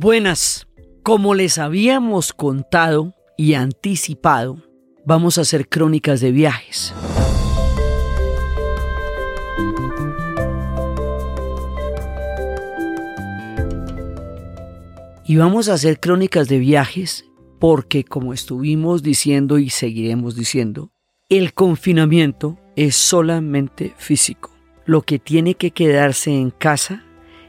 Buenas, como les habíamos contado y anticipado, vamos a hacer crónicas de viajes. Y vamos a hacer crónicas de viajes porque, como estuvimos diciendo y seguiremos diciendo, el confinamiento es solamente físico. Lo que tiene que quedarse en casa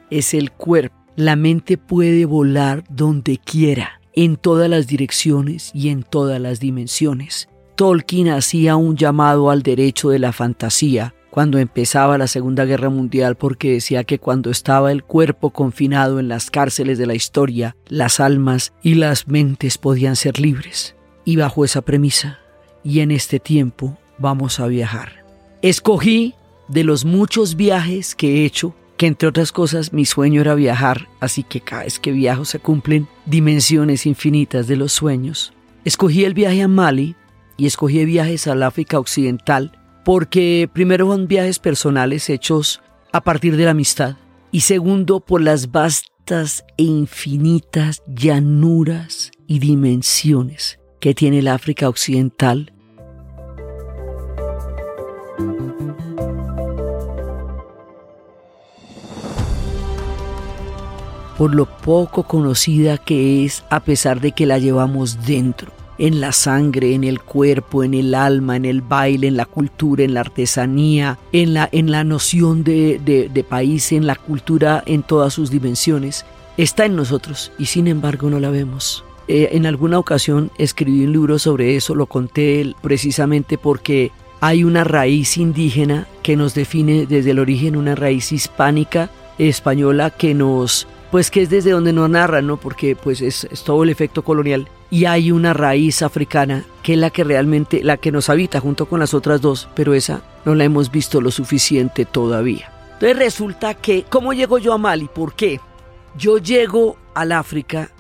es el cuerpo la mente puede volar donde quiera, en todas las direcciones y en todas las dimensiones. Tolkien hacía un llamado al derecho de la fantasía cuando empezaba la Segunda Guerra Mundial porque decía que cuando estaba el cuerpo confinado en las cárceles de la historia, las almas y las mentes podían ser libres. Y bajo esa premisa, y en este tiempo, vamos a viajar. Escogí de los muchos viajes que he hecho que entre otras cosas mi sueño era viajar, así que cada vez que viajo se cumplen dimensiones infinitas de los sueños. Escogí el viaje a Mali y escogí viajes al África Occidental porque primero son viajes personales hechos a partir de la amistad y segundo por las vastas e infinitas llanuras y dimensiones que tiene el África Occidental por lo poco conocida que es a pesar de que la llevamos dentro, en la sangre, en el cuerpo, en el alma, en el baile, en la cultura, en la artesanía, en la, en la noción de, de país, en la cultura en todas sus dimensiones. Está en nosotros y sin embargo no la vemos. Eh, en alguna ocasión escribí un libro sobre eso, lo conté precisamente porque hay una raíz indígena que nos define desde el origen, una raíz hispánica española que nos pues que es desde donde nos narran, ¿no? Porque pues es, todo el efecto colonial. Y hay una raíz africana que es la que realmente, la que nos habita junto con las otras dos, pero esa no la hemos visto lo suficiente todavía. Entonces resulta que, ¿cómo llego yo a Mali? ¿Por qué? Yo llego al África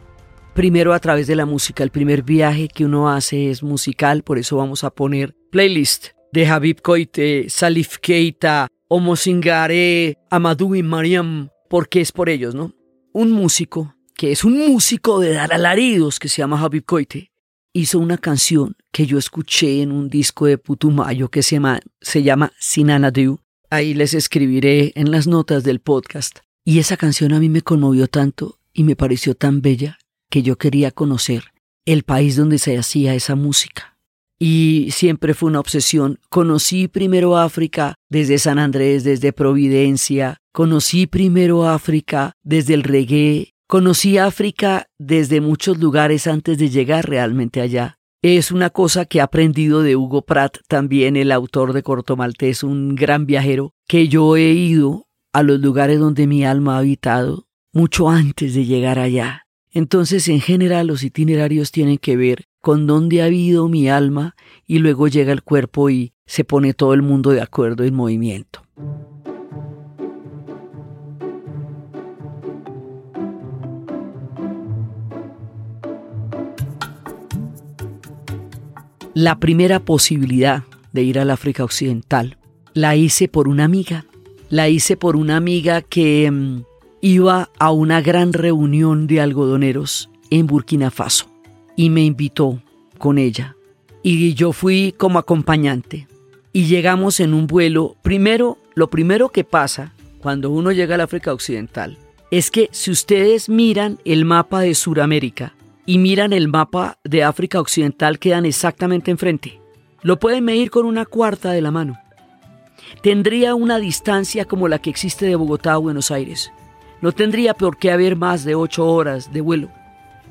primero a través de la música. El primer viaje que uno hace es musical, por eso vamos a poner playlist de Habib Koite, Salif Keita, Omo Singare, Amadou y Mariam, porque es por ellos, ¿no? Un músico, que es un músico de dar alaridos, que se llama Habib Koite, hizo una canción que yo escuché en un disco de Putumayo que se llama, se llama. Ahí les escribiré en las notas del podcast. Y esa canción a mí me conmovió tanto y me pareció tan bella que yo quería conocer el país donde se hacía esa música. Y siempre fue una obsesión. Conocí primero África desde San Andrés, desde Providencia, Conocí primero África desde el reggae, conocí África desde muchos lugares antes de llegar realmente allá. Es una cosa que he aprendido de Hugo Pratt, también el autor de Corto Maltés, un gran viajero, que yo he ido a los lugares donde mi alma ha habitado mucho antes de llegar allá. Entonces, en general, los itinerarios tienen que ver con dónde ha habido mi alma y luego llega el cuerpo y se pone todo el mundo de acuerdo en movimiento. La primera posibilidad de ir al África Occidental la hice por una amiga. La hice por una amiga que mm, iba a una gran reunión de algodoneros en Burkina Faso y me invitó con ella. Y yo fui como acompañante. Y llegamos en un vuelo. Primero, lo primero que pasa cuando uno llega al África Occidental es que si ustedes miran el mapa de Sudamérica, y miran el mapa de África Occidental, quedan exactamente enfrente. Lo pueden medir con una cuarta de la mano. Tendría una distancia como la que existe de Bogotá a Buenos Aires. No tendría por qué haber más de ocho horas de vuelo.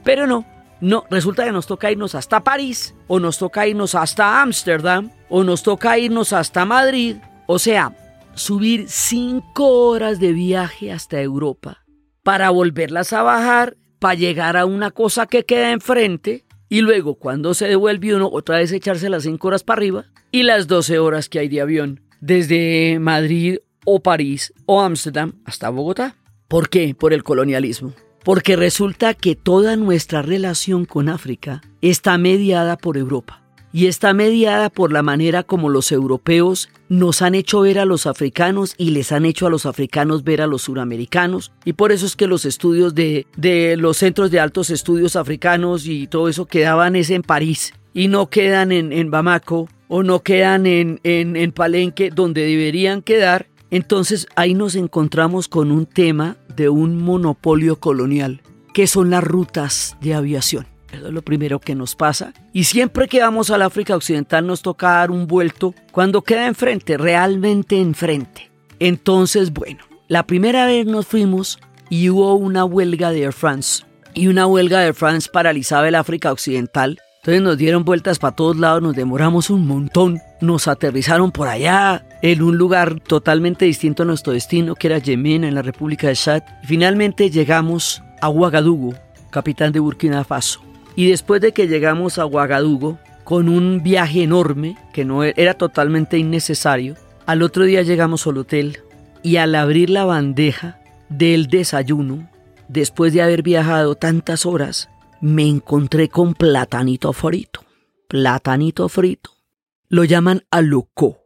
Pero no, no, resulta que nos toca irnos hasta París, o nos toca irnos hasta Ámsterdam, o nos toca irnos hasta Madrid. O sea, subir cinco horas de viaje hasta Europa para volverlas a bajar para llegar a una cosa que queda enfrente y luego cuando se devuelve uno otra vez echarse las 5 horas para arriba y las 12 horas que hay de avión desde Madrid o París o Ámsterdam hasta Bogotá. ¿Por qué? Por el colonialismo. Porque resulta que toda nuestra relación con África está mediada por Europa. y está mediada por la manera como los europeos nos han hecho ver a los africanos y les han hecho a los africanos ver a los suramericanos. Y por eso es que los estudios de, de los centros de altos estudios africanos y todo eso quedaban es en París y no quedan en, en Bamako o no quedan en, en, en Palenque donde deberían quedar. Entonces ahí nos encontramos con un tema de un monopolio colonial, que son las rutas de aviación. Eso es lo primero que nos pasa. Y siempre que vamos al África Occidental nos toca dar un vuelto cuando queda enfrente, realmente enfrente. Entonces, bueno, la primera vez nos fuimos y hubo una huelga de Air France. Y una huelga de Air France paralizaba el África Occidental. Entonces nos dieron vueltas para todos lados, nos demoramos un montón. Nos aterrizaron por allá, en un lugar totalmente distinto a nuestro destino, que era Yemen, en la República de Chad. Finalmente llegamos a Ouagadougou, capitán de Burkina Faso. Y después de que llegamos a Ouagadougou, con un viaje enorme, que no e-, era totalmente innecesario, al otro día llegamos al hotel y al abrir la bandeja del desayuno, después de haber viajado tantas horas, me encontré con platanito frito. Platanito frito. Lo llaman alocó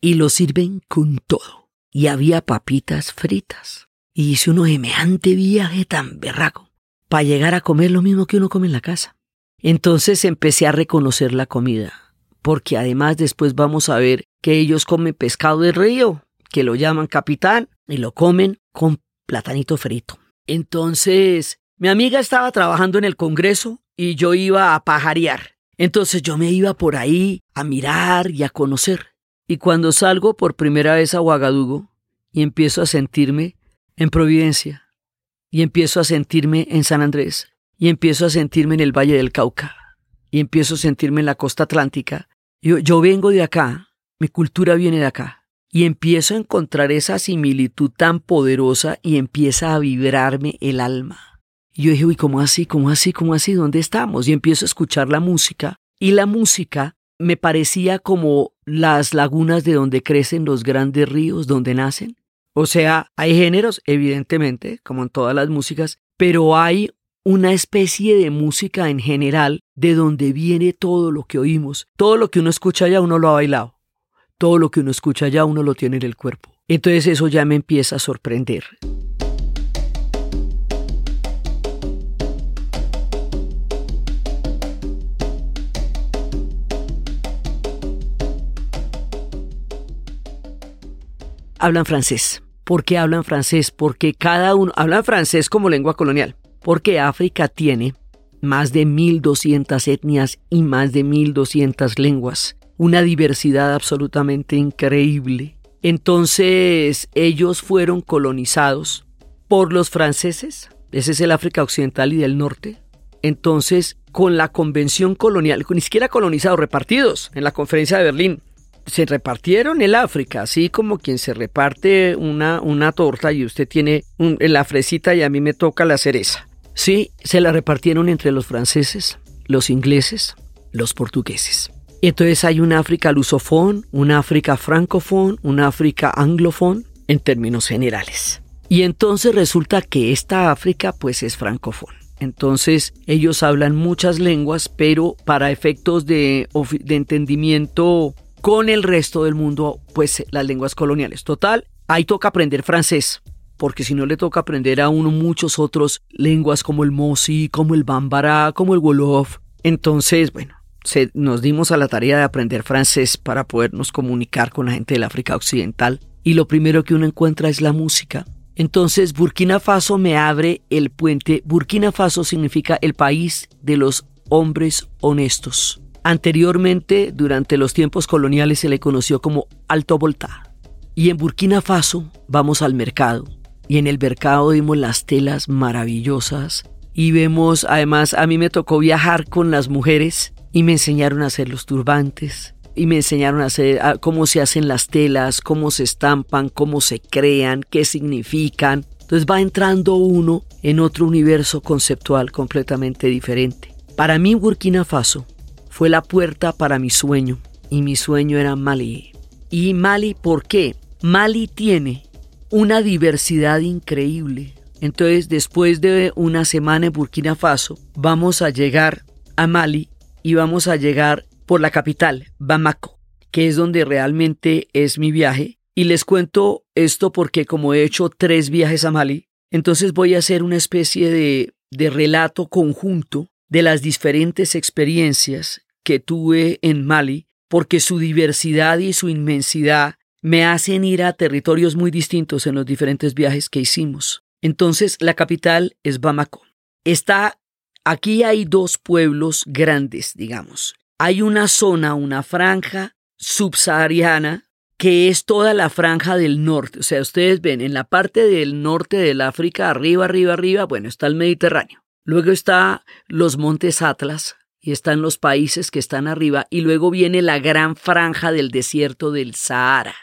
y lo sirven con todo. Y había papitas fritas. Y hice un semejante viaje tan berraco para llegar a comer lo mismo que uno come en la casa. Entonces empecé a reconocer la comida, porque además después vamos a ver que ellos comen pescado de río, que lo llaman capitán, y lo comen con platanito frito. Entonces, mi amiga estaba trabajando en el Congreso y yo iba a pajarear. Entonces yo me iba por ahí a mirar y a conocer. Y cuando salgo por primera vez a Ouagadougou y empiezo a sentirme en Providencia, y empiezo a sentirme en San Andrés, y empiezo a sentirme en el Valle del Cauca, y empiezo a sentirme en la costa atlántica. Yo, yo vengo de acá, mi cultura viene de acá, y empiezo a encontrar esa similitud tan poderosa y empieza a vibrarme el alma. Y yo dije, uy, ¿cómo así? ¿Cómo así? ¿Cómo así? ¿Dónde estamos? Y empiezo a escuchar la música, y la música me parecía como las lagunas de donde crecen los grandes ríos, donde nacen. O sea, hay géneros, evidentemente, como en todas las músicas, pero hay una especie de música en general de donde viene todo lo que oímos. Todo lo que uno escucha ya uno lo ha bailado. Todo lo que uno escucha ya uno lo tiene en el cuerpo. Entonces eso ya me empieza a sorprender. Hablan francés. ¿Por qué hablan francés? Porque cada uno habla francés como lengua colonial. Porque África tiene más de 1.200 etnias y más de 1.200 lenguas. Una diversidad absolutamente increíble. Entonces ellos fueron colonizados por los franceses. Ese es el África Occidental y del Norte. Entonces, con la convención colonial, ni siquiera colonizados, repartidos en la conferencia de Berlín, se repartieron el África, así como quien se reparte una, una torta y usted tiene la fresita y a mí me toca la cereza. Sí, se la repartieron entre los franceses, los ingleses, los portugueses. Entonces hay un África lusofón, un África francofón, un África anglofón, en términos generales. Y entonces resulta que esta África pues es francofón. Entonces ellos hablan muchas lenguas, pero para efectos de, de entendimiento con el resto del mundo, pues las lenguas coloniales. Total, ahí toca aprender francés, porque si no le toca aprender a uno muchos otros lenguas como el Mosi, como el Bambara, como el Wolof. Entonces, bueno, se, nos dimos a la tarea de aprender francés para podernos comunicar con la gente del África Occidental. Y lo primero que uno encuentra es la música. Entonces, Burkina Faso me abre el puente. Burkina Faso significa el país de los hombres honestos. Anteriormente, durante los tiempos coloniales, se le conoció como Alto Volta. Y en Burkina Faso vamos al mercado. Y en el mercado vimos las telas maravillosas. Y vemos, además, a mí me tocó viajar con las mujeres y me enseñaron a hacer los turbantes. Y me enseñaron a hacer cómo se hacen las telas, cómo se estampan, cómo se crean, qué significan. Entonces va entrando uno en otro universo conceptual completamente diferente. Para mí Burkina Faso fue la puerta para mi sueño y mi sueño era Mali. ¿Y Mali por qué? Mali tiene una diversidad increíble. Entonces, después de una semana en Burkina Faso, vamos a llegar a Mali y vamos a llegar por la capital, Bamako, que es donde realmente es mi viaje. Y les cuento esto porque como he hecho tres viajes a Mali, entonces voy a hacer una especie de, de relato conjunto de las diferentes experiencias que tuve en Mali, porque su diversidad y su inmensidad me hacen ir a territorios muy distintos en los diferentes viajes que hicimos. Entonces, la capital es Bamako. Está aquí hay dos pueblos grandes, digamos. Hay una zona, una franja subsahariana que es toda la franja del norte. O sea, ustedes ven en la parte del norte del África, arriba, arriba, arriba, bueno, está el Mediterráneo. Luego está los montes Atlas y están los países que están arriba y luego viene la gran franja del desierto del Sahara.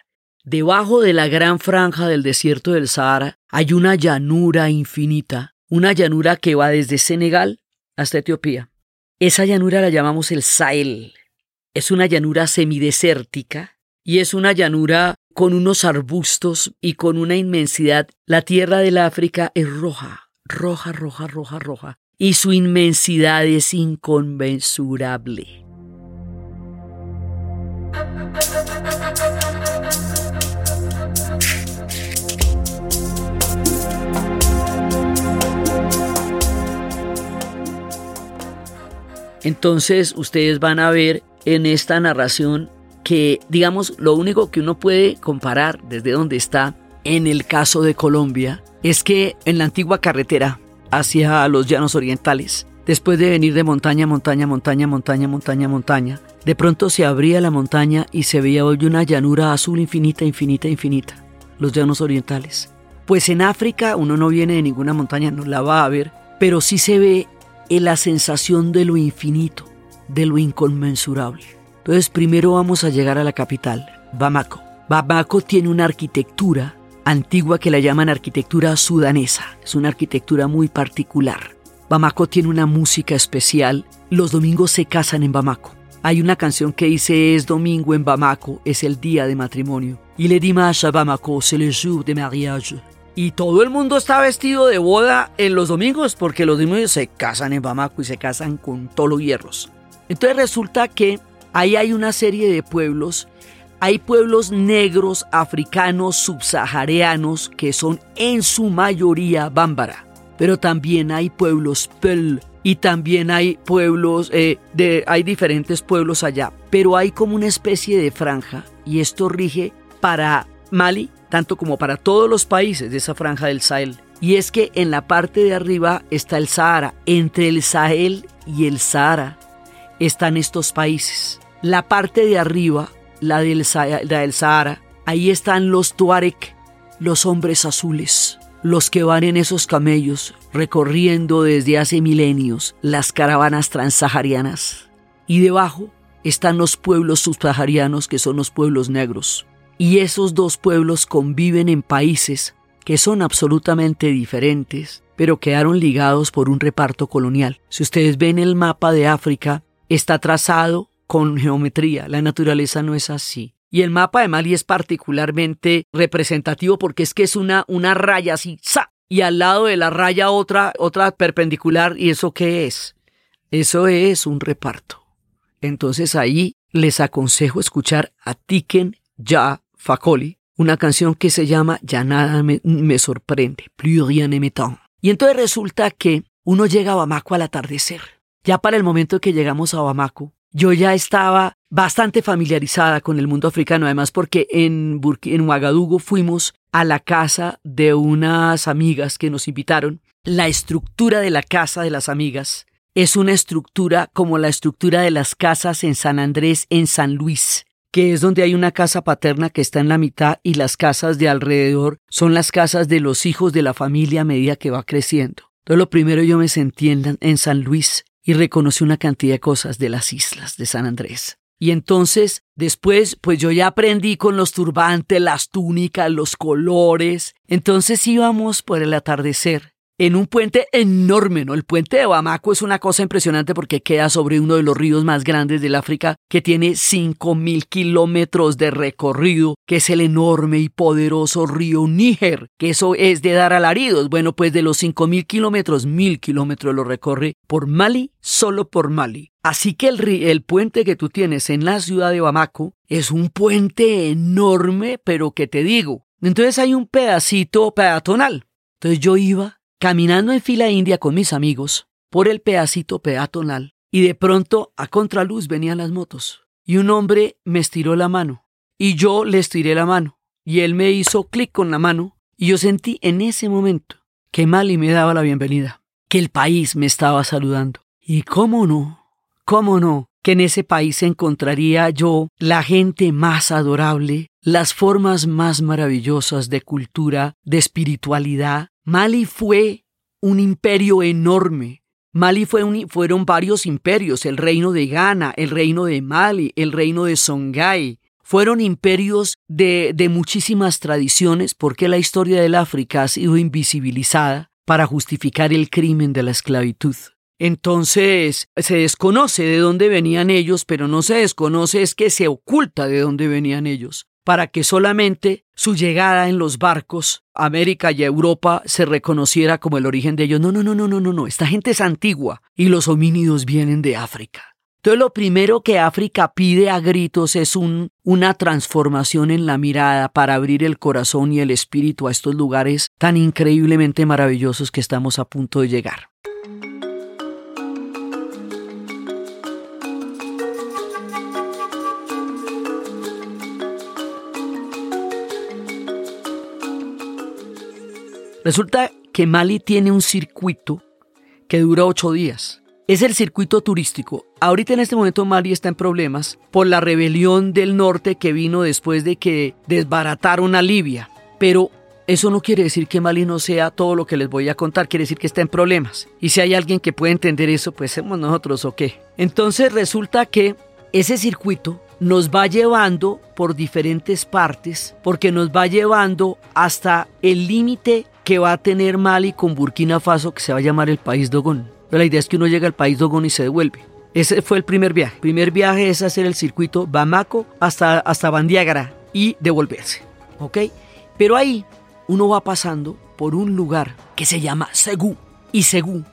Debajo de la gran franja del desierto del Sahara hay una llanura infinita, una llanura que va desde Senegal hasta Etiopía. Esa llanura la llamamos el Sahel. Es una llanura semidesértica y es una llanura con unos arbustos y con una inmensidad. La tierra del África es roja, roja, roja, roja, roja. Y su inmensidad es inconmensurable. Entonces ustedes van a ver en esta narración que, digamos, lo único que uno puede comparar desde donde está en el caso de Colombia es que en la antigua carretera hacia los llanos orientales, después de venir de montaña, montaña, montaña, montaña, montaña, montaña, de pronto se abría la montaña y se veía hoy una llanura azul infinita, infinita, infinita, los llanos orientales. Pues en África uno no viene de ninguna montaña, no la va a ver, pero sí se ve en la sensación de lo infinito, de lo inconmensurable. Entonces primero vamos a llegar a la capital, Bamako. Bamako tiene una arquitectura antigua que la llaman arquitectura sudanesa. Es una arquitectura muy particular. Bamako tiene una música especial. Los domingos se casan en Bamako. Hay una canción que dice es domingo en Bamako, es el día de matrimonio. Y le dimanche a Bamako, c'est le jour de mariage. Y todo el mundo está vestido de boda en los domingos porque los domingos se casan en Bamako y se casan con todos los hierros. Entonces resulta que ahí hay una serie de pueblos. Hay pueblos negros, africanos, subsaharianos, que son en su mayoría bámbara. Pero también hay pueblos Peul y también hay pueblos, eh, de, hay diferentes pueblos allá. Pero hay como una especie de franja y esto rige para Mali, tanto como para todos los países de esa franja del Sahel. Y es que en la parte de arriba está el Sahara. Entre el Sahel y el Sahara están estos países. La parte de arriba, la del, Sahara, ahí están los Tuareg, los hombres azules, los que van en esos camellos recorriendo desde hace milenios las caravanas transsaharianas. Y debajo están los pueblos subsaharianos que son los pueblos negros. Y esos dos pueblos conviven en países que son absolutamente diferentes, pero quedaron ligados por un reparto colonial. Si ustedes ven el mapa de África, está trazado con geometría, la naturaleza no es así. Y el mapa de Mali es particularmente representativo porque es que es una, una raya así, ¡sa! y al lado de la raya otra, otra perpendicular, ¿y eso qué es? Eso es un reparto. Entonces ahí les aconsejo escuchar a Tiken Ya Facoli, una canción que se llama Ya nada me, sorprende, plus rien ne m'étonne. Y entonces resulta que uno llega a Bamako al atardecer. Ya para el momento que llegamos a Bamako, yo ya estaba bastante familiarizada con el mundo africano, además porque en, en Ouagadougou fuimos a la casa de unas amigas que nos invitaron. La estructura de la casa de las amigas es una estructura como la estructura de las casas en San Andrés, en San Luis que es donde hay una casa paterna que está en la mitad y las casas de alrededor son las casas de los hijos de la familia a medida que va creciendo. Entonces lo primero yo me sentí en, en San Luis y reconocí una cantidad de cosas de las islas de San Andrés. Y entonces, después, pues yo ya aprendí con los turbantes, las túnicas, los colores. Entonces íbamos por el atardecer en un puente enorme, ¿no? El puente de Bamako es una cosa impresionante porque queda sobre uno de los ríos más grandes del África que tiene 5.000 kilómetros de recorrido, que es el enorme y poderoso río Níger, que eso es de dar alaridos. Bueno, pues de los 5.000 kilómetros, 1.000 kilómetros lo recorre por Mali, solo por Mali. Así que el, el, puente que tú tienes en la ciudad de Bamako es un puente enorme, pero que te digo, entonces hay un pedacito peatonal. Entonces yo iba caminando en fila india con mis amigos por el pedacito peatonal y de pronto a contraluz venían las motos y un hombre me estiró la mano y yo le estiré la mano y él me hizo clic con la mano y yo sentí en ese momento que Mali me daba la bienvenida, que el país me estaba saludando. Y cómo no, cómo no, que en ese país encontraría yo la gente más adorable, las formas más maravillosas de cultura, de espiritualidad, Mali fue un imperio enorme. Mali fue fueron varios imperios, el reino de Ghana, el reino de Mali, el reino de Songhai. Fueron imperios de, de muchísimas tradiciones porque la historia del África ha sido invisibilizada para justificar el crimen de la esclavitud. Entonces se desconoce de dónde venían ellos, pero no se desconoce es que se oculta de dónde venían ellos para que solamente su llegada en los barcos América y Europa se reconociera como el origen de ellos. No, no, no, no, no, no, no. Esta gente es antigua y los homínidos vienen de África. Entonces lo primero que África pide a gritos es un, una transformación en la mirada para abrir el corazón y el espíritu a estos lugares tan increíblemente maravillosos que estamos a punto de llegar. Resulta que Mali tiene un circuito que dura ocho días. Es el circuito turístico. Ahorita en este momento Mali está en problemas por la rebelión del norte que vino después de que desbarataron a Libia. Pero eso no quiere decir que Mali no sea todo lo que les voy a contar, quiere decir que está en problemas. Y si hay alguien que puede entender eso, pues somos nosotros o qué. Entonces resulta que ese circuito nos va llevando por diferentes partes, porque nos va llevando hasta el límite que va a tener Mali con Burkina Faso, que se va a llamar el país Dogón. Pero la idea es que uno llega al país Dogón y se devuelve. Ese fue el primer viaje. El primer viaje es hacer el circuito Bamako hasta, hasta Bandiagara y devolverse. ¿Ok? Pero ahí uno va pasando por un lugar que se llama Segú. Y Segú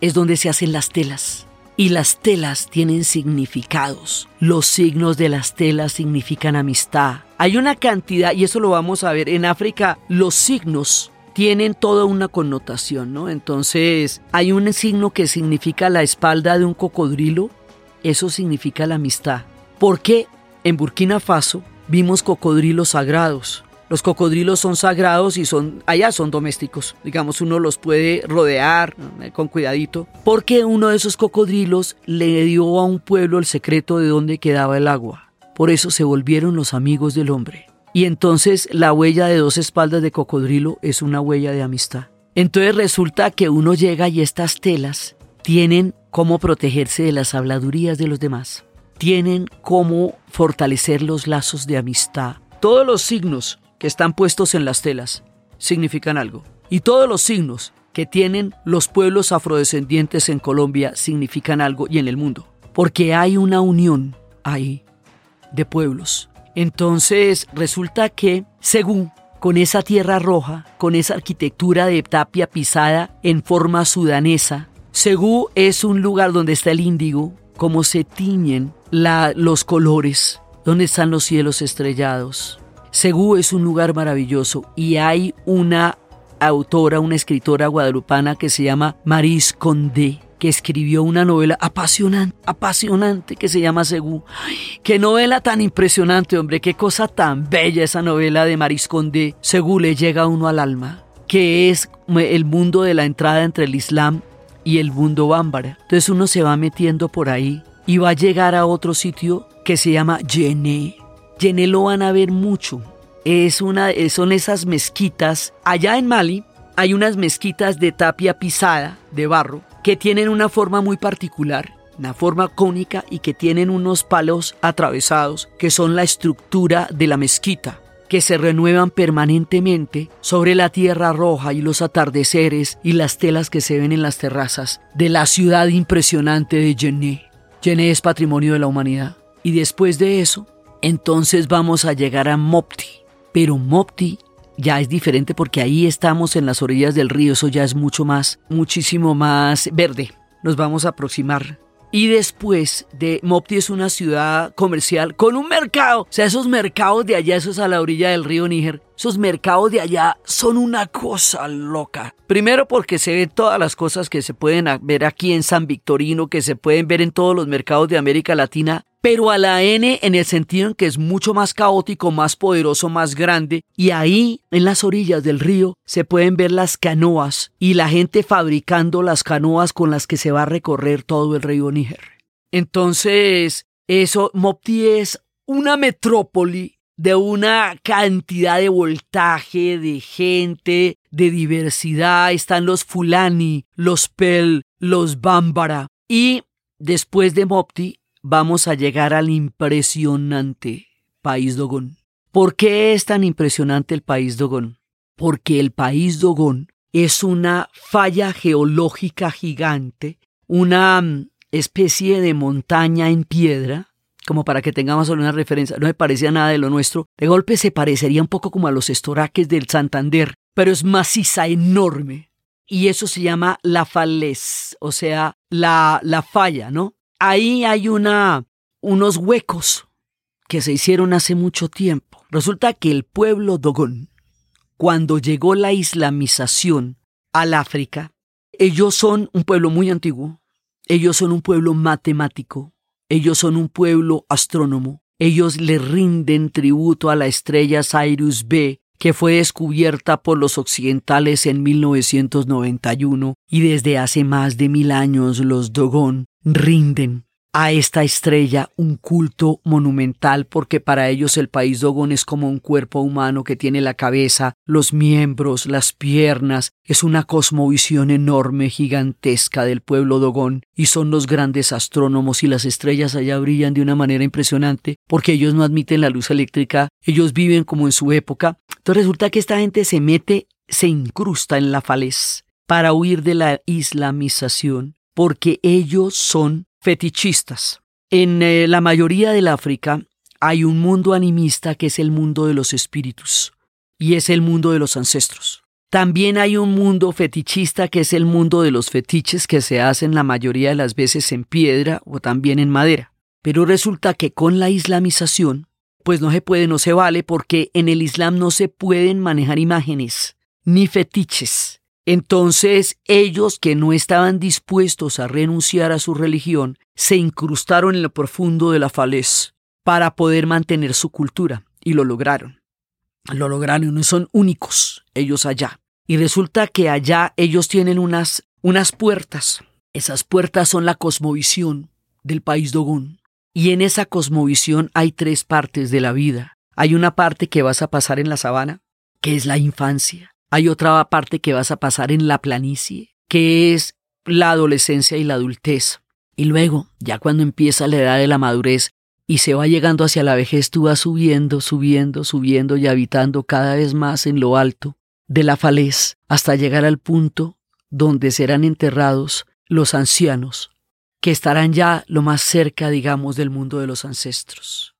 es donde se hacen las telas. Y las telas tienen significados. Los signos de las telas significan amistad. Hay una cantidad, y eso lo vamos a ver, en África los signos tienen toda una connotación, ¿no? Entonces, hay un signo que significa la espalda de un cocodrilo, eso significa la amistad. Porque en Burkina Faso vimos cocodrilos sagrados. Los cocodrilos son sagrados y son allá son domésticos. Digamos, uno los puede rodear con cuidadito, porque uno de esos cocodrilos le dio a un pueblo el secreto de dónde quedaba el agua. Por eso se volvieron los amigos del hombre. Y entonces la huella de dos espaldas de cocodrilo es una huella de amistad. Entonces resulta que uno llega y estas telas tienen cómo protegerse de las habladurías de los demás. Tienen cómo fortalecer los lazos de amistad. Todos los signos que están puestos en las telas significan algo. Y todos los signos que tienen los pueblos afrodescendientes en Colombia significan algo y en el mundo. Porque hay una unión ahí de pueblos entonces resulta que, según con esa tierra roja, con esa arquitectura de tapia pisada en forma sudanesa, Segú es un lugar donde está el índigo, como se tiñen los colores, donde están los cielos estrellados. Segú es un lugar maravilloso y hay una autora, una escritora guadalupana que se llama Maris Condé que escribió una novela apasionante, apasionante que se llama Segú. Qué novela tan impresionante, hombre, qué cosa tan bella esa novela de Marisconde. Segú le llega a uno al alma, que es el mundo de la entrada entre el Islam y el mundo bámbara. Entonces uno se va metiendo por ahí y va a llegar a otro sitio que se llama Yené. Yené lo van a ver mucho. Es una, son esas mezquitas. Allá en Mali hay unas mezquitas de tapia pisada, de barro, que tienen una forma muy particular, una forma cónica y que tienen unos palos atravesados que son la estructura de la mezquita. que se renuevan permanentemente sobre la tierra roja y los atardeceres y las telas que se ven en las terrazas de la ciudad impresionante de Jenné. Jenné es patrimonio de la humanidad. Y después de eso, entonces vamos a llegar a Mopti. Pero Mopti ya es diferente porque ahí estamos en las orillas del río, eso ya es mucho más, muchísimo más verde. Nos vamos a aproximar y después de Mopti es una ciudad comercial con un mercado. O sea, esos mercados de allá, esos a la orilla del río Níger, esos mercados de allá son una cosa loca. Primero porque se ven todas las cosas que se pueden ver aquí en San Victorino, que se pueden ver en todos los mercados de América Latina, pero a la N en el sentido en que es mucho más caótico, más poderoso, más grande, y ahí en las orillas del río se pueden ver las canoas y la gente fabricando las canoas con las que se va a recorrer todo el río Níger. Entonces, eso, Mopti es una metrópoli de una cantidad de voltaje, de gente, de diversidad. Están los Fulani, los Pel, los Bambara. Y después de Mopti vamos a llegar al impresionante país Dogón. ¿Por qué es tan impresionante el país Dogón? Porque el país Dogón es una falla geológica gigante, una mm, especie de montaña en piedra, como para que tengamos una referencia, no me parecía nada de lo nuestro, de golpe se parecería un poco como a los estoraques del Santander, pero es maciza, enorme. Y eso se llama la falez, o sea, la, la falla, ¿no? ahí hay una, unos huecos que se hicieron hace mucho tiempo. Resulta que el pueblo Dogón, cuando llegó la islamización al África, ellos son un pueblo muy antiguo, ellos son un pueblo matemático, ellos son un pueblo astrónomo, ellos le rinden tributo a la estrella Cyrus B, que fue descubierta por los occidentales en 1991 y desde hace más de mil años los Dogon rinden a esta estrella un culto monumental porque para ellos el país Dogon es como un cuerpo humano que tiene la cabeza, los miembros, las piernas, es una cosmovisión enorme, gigantesca del pueblo Dogon y son los grandes astrónomos y las estrellas allá brillan de una manera impresionante porque ellos no admiten la luz eléctrica, ellos viven como en su época. Entonces resulta que esta gente se mete, se incrusta en la falez para huir de la islamización porque ellos son fetichistas. En eh, la mayoría del África hay un mundo animista que es el mundo de los espíritus y es el mundo de los ancestros. También hay un mundo fetichista que es el mundo de los fetiches que se hacen la mayoría de las veces en piedra o también en madera. Pero resulta que con la islamización, pues no se puede, no se vale, porque en el Islam no se pueden manejar imágenes ni fetiches. Entonces ellos que no estaban dispuestos a renunciar a su religión, se incrustaron en lo profundo de la falez para poder mantener su cultura y lo lograron. Lo lograron, son únicos ellos allá. Y resulta que allá ellos tienen unas, unas puertas. Esas puertas son la cosmovisión del país Dogón. Y en esa cosmovisión hay tres partes de la vida. Hay una parte que vas a pasar en la sabana, que es la infancia. Hay otra parte que vas a pasar en la planicie, que es la adolescencia y la adultez. Y luego, ya cuando empieza la edad de la madurez y se va llegando hacia la vejez, tú vas subiendo, subiendo, subiendo y habitando cada vez más en lo alto de la falez hasta llegar al punto donde serán enterrados los ancianos, que estarán ya lo más cerca, digamos, del mundo de los ancestros.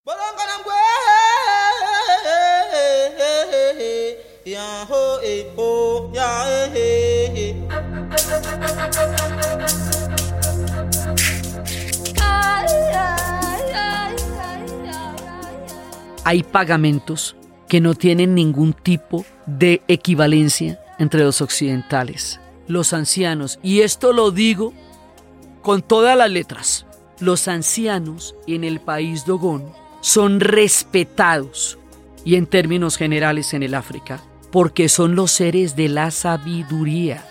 Hay pagamentos que no tienen ningún tipo de equivalencia entre los occidentales, los ancianos, y esto lo digo con todas las letras. Los ancianos en el país Dogón son respetados y en términos generales en el África porque son los seres de la sabiduría.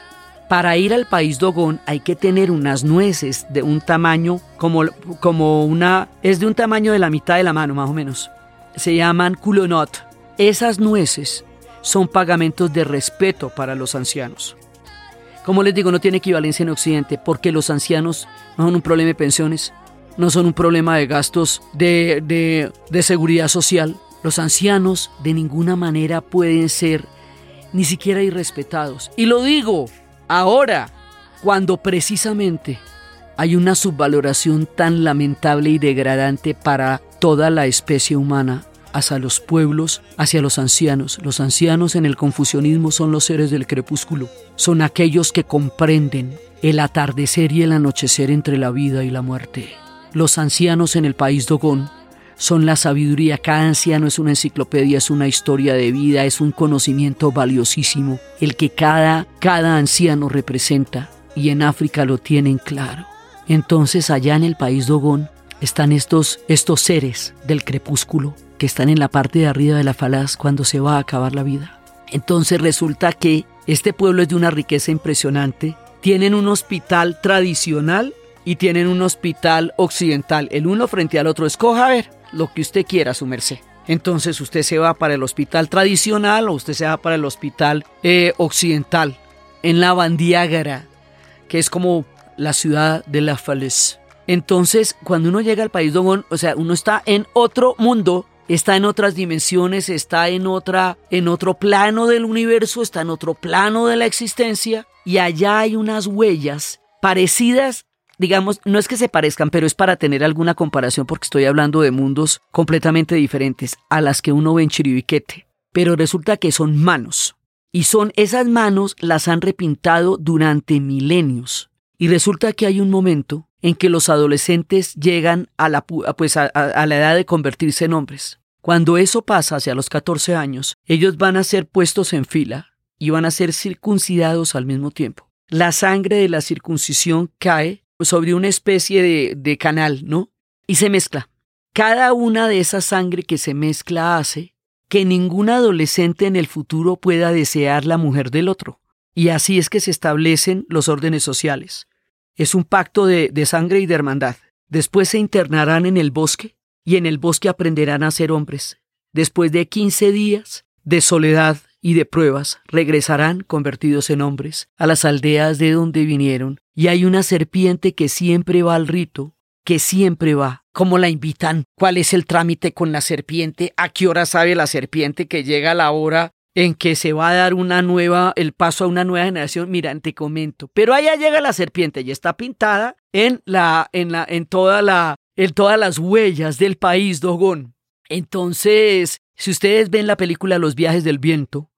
Para ir al país Dogón hay que tener unas nueces de un tamaño como, como una... es de un tamaño de la mitad de la mano más o menos. Se llaman culonot. Esas nueces son pagamentos de respeto para los ancianos. Como les digo, no tiene equivalencia en Occidente porque los ancianos no son un problema de pensiones, no son un problema de gastos de, de, de seguridad social, Los ancianos de ninguna manera pueden ser ni siquiera irrespetados. Y lo digo ahora, cuando precisamente hay una subvaloración tan lamentable y degradante para toda la especie humana hacia los pueblos, hacia los ancianos. Los ancianos en el confucianismo son los seres del crepúsculo, son aquellos que comprenden el atardecer y el anochecer entre la vida y la muerte. Los ancianos en el país Dogón son la sabiduría. Cada anciano es una enciclopedia, es una historia de vida, es un conocimiento valiosísimo, el que cada, cada anciano representa, y en África lo tienen claro. Entonces allá en el país Dogón están estos, estos seres del crepúsculo que están en la parte de arriba de la falaz cuando se va a acabar la vida. Entonces resulta que este pueblo es de una riqueza impresionante. Tienen un hospital tradicional y tienen un hospital occidental. El uno frente al otro. Escoja a ver lo que usted quiera, su merced. Entonces usted se va para el hospital tradicional o usted se va para el hospital eh, occidental. En la Bandiágara, que es como la ciudad de la Falaise. Entonces, cuando uno llega al país Dogón, o sea, uno está en otro mundo, está en otras dimensiones, está en otra en otro plano del universo, está en otro plano de la existencia y allá hay unas huellas parecidas, digamos, no es que se parezcan, pero es para tener alguna comparación porque estoy hablando de mundos completamente diferentes a las que uno ve en Chiribiquete, pero resulta que son manos y son esas manos las han repintado durante milenios. Y resulta que hay un momento en que los adolescentes llegan a la, pues a, la edad de convertirse en hombres. Cuando eso pasa hacia los 14 años, ellos van a ser puestos en fila y van a ser circuncidados al mismo tiempo. La sangre de la circuncisión cae sobre una especie de, de canal, ¿no? Y se mezcla. Cada una de esa sangre que se mezcla hace que ningún adolescente en el futuro pueda desear la mujer del otro. Y así es que se establecen los órdenes sociales. Es un pacto de, sangre y de hermandad. Después se internarán en el bosque y en el bosque aprenderán a ser hombres. Después de quince días de soledad y de pruebas, regresarán convertidos en hombres a las aldeas de donde vinieron. Y hay una serpiente que siempre va al rito, que siempre va. ¿Cómo la invitan? ¿Cuál es el trámite con la serpiente? ¿A qué hora sabe la serpiente que llega la hora en que se va a dar una nueva, el paso a una nueva generación, mira, te comento. Pero allá llega la serpiente y está pintada en la, en la, en toda la, en todas las huellas del país Dogón. Entonces, si ustedes ven la película Los viajes del viento,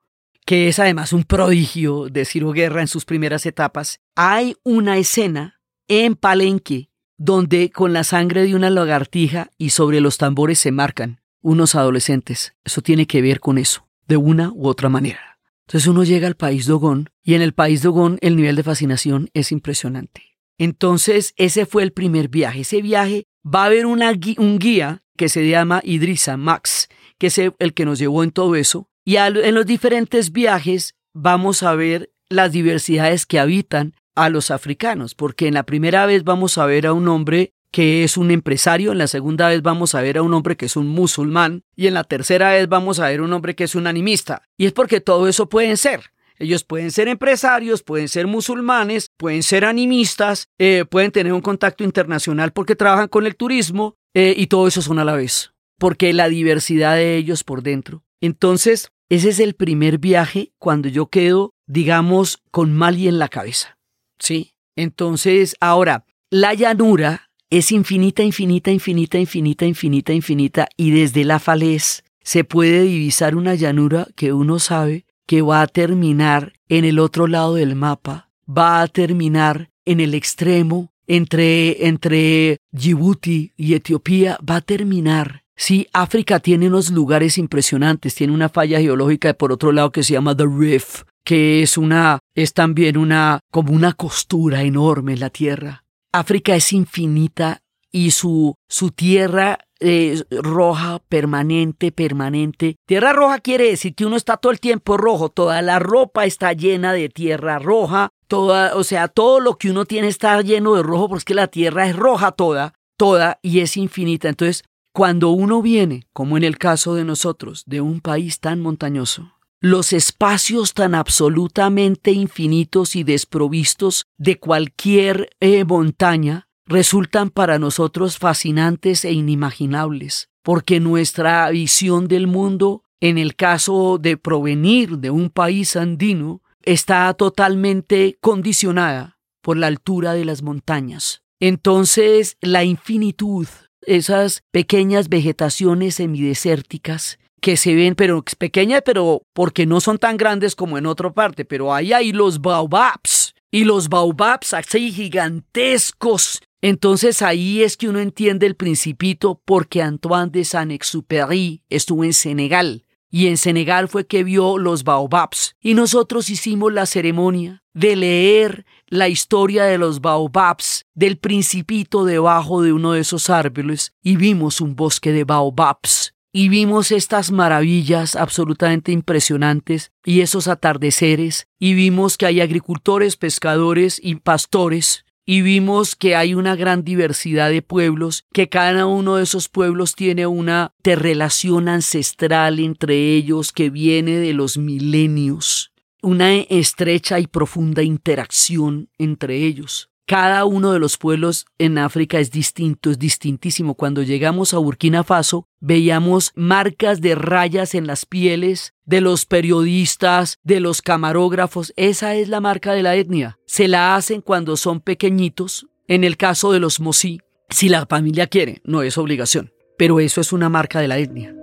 que es además un prodigio de Ciro Guerra en sus primeras etapas, hay una escena en Palenque donde con la sangre de una lagartija y sobre los tambores se marcan unos adolescentes. Eso tiene que ver con eso de una u otra manera. Entonces uno llega al país Dogón y en el país Dogón el nivel de fascinación es impresionante. Entonces ese fue el primer viaje. Ese viaje va a haber un guía que se llama Idrisa Max, que es el que nos llevó en todo eso. Y en los diferentes viajes vamos a ver las diversidades que habitan a los africanos, porque en la primera vez vamos a ver a un hombre que es un empresario, en la segunda vez vamos a ver a un hombre que es un musulmán y en la tercera vez vamos a ver a un hombre que es un animista. Y es porque todo eso pueden ser. Ellos pueden ser empresarios, pueden ser musulmanes, pueden ser animistas, eh, pueden tener un contacto internacional porque trabajan con el turismo eh, y todo eso son a la vez, porque la diversidad de ellos por dentro. Entonces, ese es el primer viaje cuando yo quedo, digamos, con Mali en la cabeza. ¿Sí? Entonces, ahora, la llanura es infinita, infinita, infinita, infinita, infinita, infinita, y desde la falez se puede divisar una llanura que uno sabe que va a terminar en el otro lado del mapa, va a terminar en el extremo entre, entre Djibouti y Etiopía, va a terminar. Sí, África tiene unos lugares impresionantes, tiene una falla geológica por otro lado que se llama The Rift, que es una, es también una, como una costura enorme en la tierra. África es infinita y su, su tierra es roja, permanente, permanente. Tierra roja quiere decir que uno está todo el tiempo rojo, toda la ropa está llena de tierra roja, toda, o sea, todo lo que uno tiene está lleno de rojo porque la tierra es roja toda, toda y es infinita. Entonces, cuando uno viene, como en el caso de nosotros, de un país tan montañoso, los espacios tan absolutamente infinitos y desprovistos de cualquier eh, montaña resultan para nosotros fascinantes e inimaginables, porque nuestra visión del mundo, en el caso de provenir de un país andino, está totalmente condicionada por la altura de las montañas. Entonces, la infinitud, esas pequeñas vegetaciones semidesérticas que se ven, pero pequeñas, pero porque no son tan grandes como en otra parte, pero ahí hay los baobabs, y los baobabs así gigantescos. Entonces ahí es que uno entiende el principito porque Antoine de Saint-Exupéry estuvo en Senegal y en Senegal fue que vio los baobabs y nosotros hicimos la ceremonia de leer la historia de los baobabs del principito debajo de uno de esos árboles y vimos un bosque de baobabs y vimos estas maravillas absolutamente impresionantes y esos atardeceres y vimos que hay agricultores, pescadores y pastores y vimos que hay una gran diversidad de pueblos, que cada uno de esos pueblos tiene una relación ancestral entre ellos que viene de los milenios, una estrecha y profunda interacción entre ellos. Cada uno de los pueblos en África es distinto, es distintísimo. Cuando llegamos a Burkina Faso, veíamos marcas de rayas en las pieles de los periodistas, de los camarógrafos. Esa es la marca de la etnia. Se la hacen cuando son pequeñitos. En el caso de los Mosí, si la familia quiere, no es obligación. Pero eso es una marca de la etnia.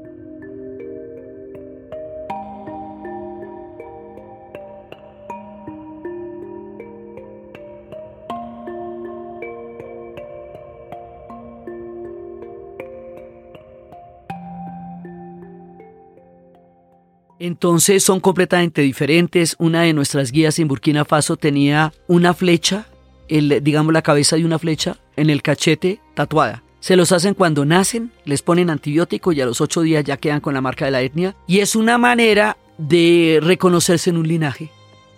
Entonces son completamente diferentes. Una de nuestras guías en Burkina Faso tenía una flecha, el, digamos la cabeza de una flecha, en el cachete tatuada. Se los hacen cuando nacen, les ponen antibiótico y a los ocho días ya quedan con la marca de la etnia. Y es una manera de reconocerse en un linaje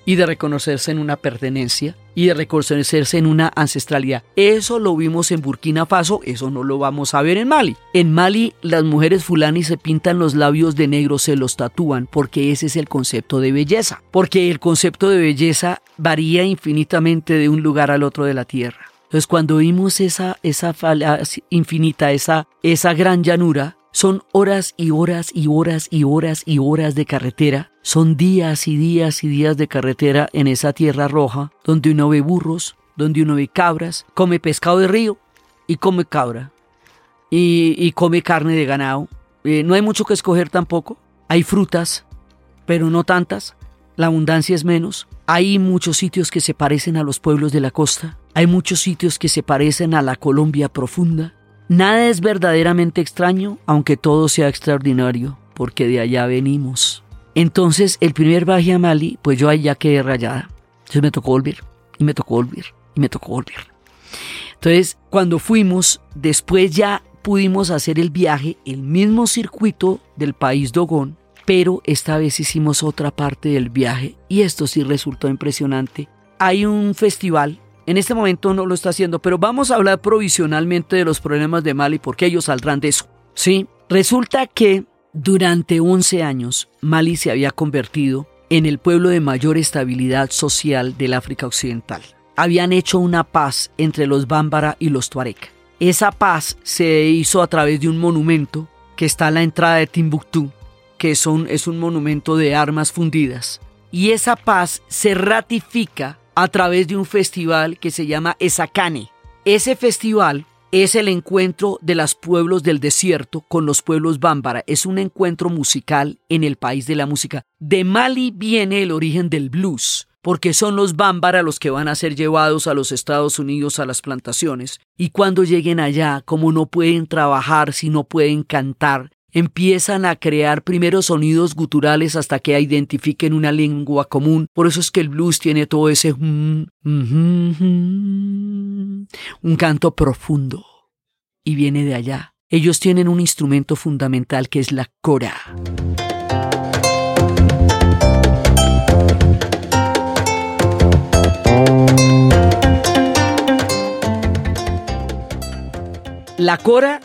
y de reconocerse en una pertenencia y de reconocerse en una ancestralidad. Eso lo vimos en Burkina Faso, eso no lo vamos a ver en Mali. En Mali las mujeres fulani se pintan los labios de negro, se los tatúan, porque ese es el concepto de belleza, porque el concepto de belleza varía infinitamente de un lugar al otro de la tierra. Entonces cuando vimos esa, esa infinita, esa, esa gran llanura, son horas y horas y horas y horas y horas de carretera. Son días y días y días de carretera en esa tierra roja, donde uno ve burros, donde uno ve cabras, come pescado de río y come cabra. Y, come carne de ganado. Eh, no hay mucho que escoger tampoco. Hay frutas, pero no tantas. La abundancia es menos. Hay muchos sitios que se parecen a los pueblos de la costa. Hay muchos sitios que se parecen a la Colombia profunda. Nada es verdaderamente extraño, aunque todo sea extraordinario, porque de allá venimos. Entonces, el primer viaje a Mali, pues yo allá quedé rayada. Entonces me tocó volver, y me tocó volver, y me tocó volver. Entonces, cuando fuimos, después ya pudimos hacer el viaje, el mismo circuito del país Dogón, pero esta vez hicimos otra parte del viaje, y esto sí resultó impresionante. Hay un festival en este momento no lo está haciendo, pero vamos a hablar provisionalmente de los problemas de Mali porque ellos saldrán de eso. Sí, resulta que durante 11 años Mali se había convertido en el pueblo de mayor estabilidad social del África Occidental. Habían hecho una paz entre los Bámbara y los Tuareg. Esa paz se hizo a través de un monumento que está a la entrada de Timbuktu, que es un, es un monumento de armas fundidas. Y esa paz se ratifica a través de un festival que se llama Esacane. Ese festival es el encuentro de los pueblos del desierto con los pueblos bámbara. Es un encuentro musical en el país de la música. De Mali viene el origen del blues, porque son los bámbara los que van a ser llevados a los Estados Unidos a las plantaciones. Y cuando lleguen allá, como no pueden trabajar si no pueden cantar, empiezan a crear primeros sonidos guturales hasta que identifiquen una lengua común. Por eso es que el blues tiene todo ese un canto profundo y viene de allá. Ellos tienen un instrumento fundamental que es la cora. La cora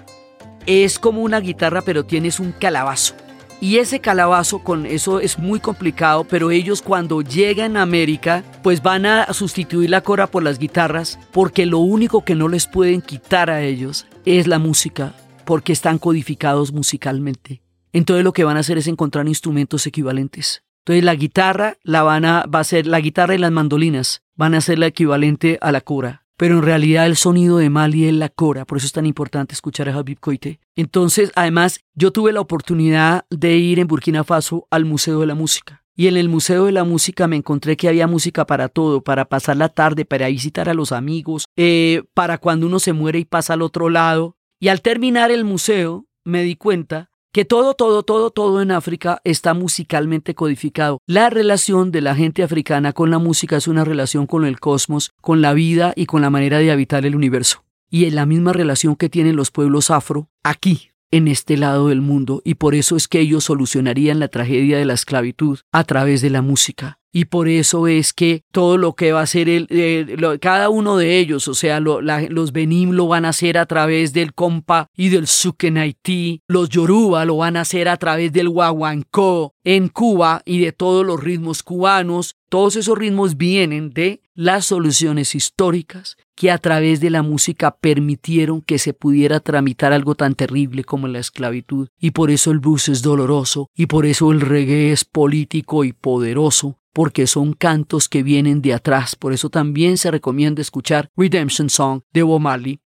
es como una guitarra, pero tienes un calabazo. Y ese calabazo con eso es muy complicado, pero ellos cuando llegan a América, pues van a sustituir la cora por las guitarras, porque lo único que no les pueden quitar a ellos es la música, porque están codificados musicalmente. Entonces lo que van a hacer es encontrar instrumentos equivalentes. Entonces la guitarra la van a, va a ser la guitarra y las mandolinas van a ser la equivalente a la cora. Pero en realidad el sonido de Mali es la cora, por eso es tan importante escuchar a Habib Koite. Entonces, además, yo tuve la oportunidad de ir en Burkina Faso al Museo de la Música. Y en el Museo de la Música me encontré que había música para todo, para pasar la tarde, para visitar a los amigos, eh, para cuando uno se muere y pasa al otro lado. Y al terminar el museo me di cuenta que todo, todo, todo, todo en África está musicalmente codificado. La relación de la gente africana con la música es una relación con el cosmos, con la vida y con la manera de habitar el universo. Y es la misma relación que tienen los pueblos afro aquí, en este lado del mundo, y por eso es que ellos solucionarían la tragedia de la esclavitud a través de la música. Y por eso es que todo lo que va a hacer el, eh, cada uno de ellos, o sea, los Benim lo van a hacer a través del compa y del Haití, los Yoruba lo van a hacer a través del guaguancó en Cuba y de todos los ritmos cubanos. Todos esos ritmos vienen de las soluciones históricas que a través de la música permitieron que se pudiera tramitar algo tan terrible como la esclavitud. Y por eso el blues es doloroso, y por eso el reggae es político y poderoso, porque son cantos que vienen de atrás. Por eso también se recomienda escuchar Redemption Song de Bob.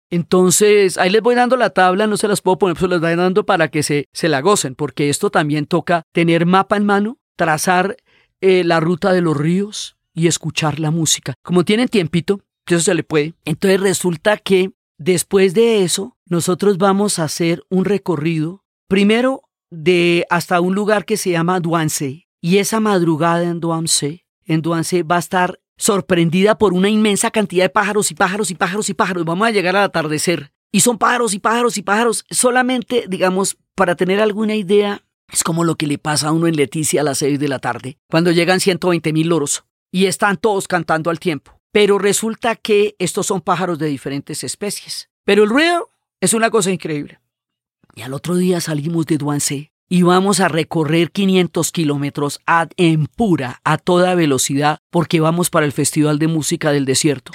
Entonces, ahí les voy dando la tabla, no se las puedo poner, pero les voy dando para que se, se la gocen, porque esto también toca tener mapa en mano, trazar eh, la ruta de los ríos y escuchar la música. Como tienen tiempito, eso se le puede. Entonces resulta que después de eso, nosotros vamos a hacer un recorrido, primero de hasta un lugar que se llama Douance, y esa madrugada en Douance, en Douance va a estar sorprendida por una inmensa cantidad de pájaros y pájaros y pájaros y pájaros. Vamos a llegar al atardecer. Y son pájaros y pájaros y pájaros. Solamente, digamos, para tener alguna idea, es como lo que le pasa a uno en Leticia a las 6 de la tarde, cuando llegan 120 mil loros y están todos cantando al tiempo. Pero resulta que estos son pájaros de diferentes especies. Pero el ruido es una cosa increíble. Y al otro día salimos de Douance y vamos a recorrer 500 kilómetros en pura, a toda velocidad, porque vamos para el Festival de Música del Desierto.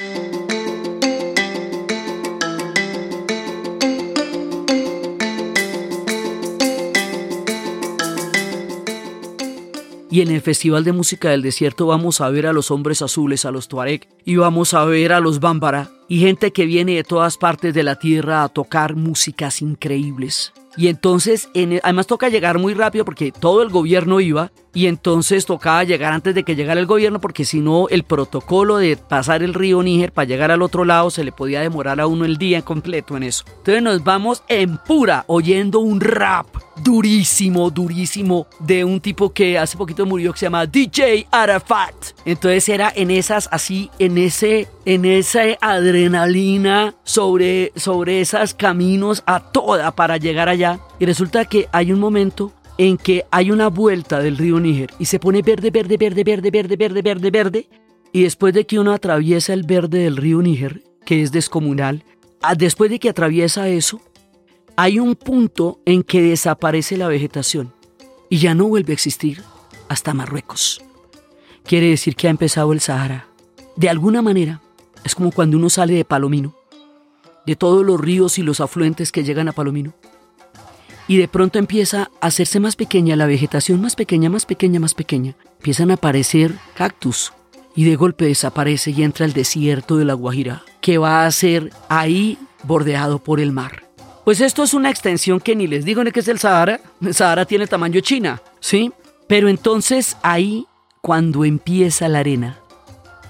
Y en el Festival de Música del Desierto vamos a ver a los hombres azules, a los Tuareg, y vamos a ver a los Bámbara, y gente que viene de todas partes de la tierra a tocar músicas increíbles. Y entonces, además toca llegar muy rápido porque todo el gobierno iba y entonces tocaba llegar antes de que llegara el gobierno porque si no el protocolo de pasar el río Níger para llegar al otro lado se le podía demorar a uno el día completo en eso. Entonces nos vamos en pura oyendo un rap durísimo, durísimo de un tipo que hace poquito murió que se llama DJ Arafat. Entonces era en esas así, en ese, en esa adrenalina sobre, sobre esos caminos a toda para llegar allá. Y resulta que hay un momento en que hay una vuelta del río Níger y se pone verde, verde, verde, verde, verde, verde, verde, verde. Y después de que uno atraviesa el verde del río Níger, que es descomunal, después de que atraviesa eso, hay un punto en que desaparece la vegetación y ya no vuelve a existir hasta Marruecos. Quiere decir que ha empezado el Sahara. De alguna manera, es como cuando uno sale de Palomino, de todos los ríos y los afluentes que llegan a Palomino. Y de pronto empieza a hacerse más pequeña la vegetación, más pequeña, más pequeña, más pequeña. Empiezan a aparecer cactus y de golpe desaparece y entra el desierto de la Guajira, que va a ser ahí bordeado por el mar. Pues esto es una extensión que ni les digo ni que es el Sahara. El Sahara tiene tamaño China, ¿sí? Pero entonces ahí, cuando empieza la arena,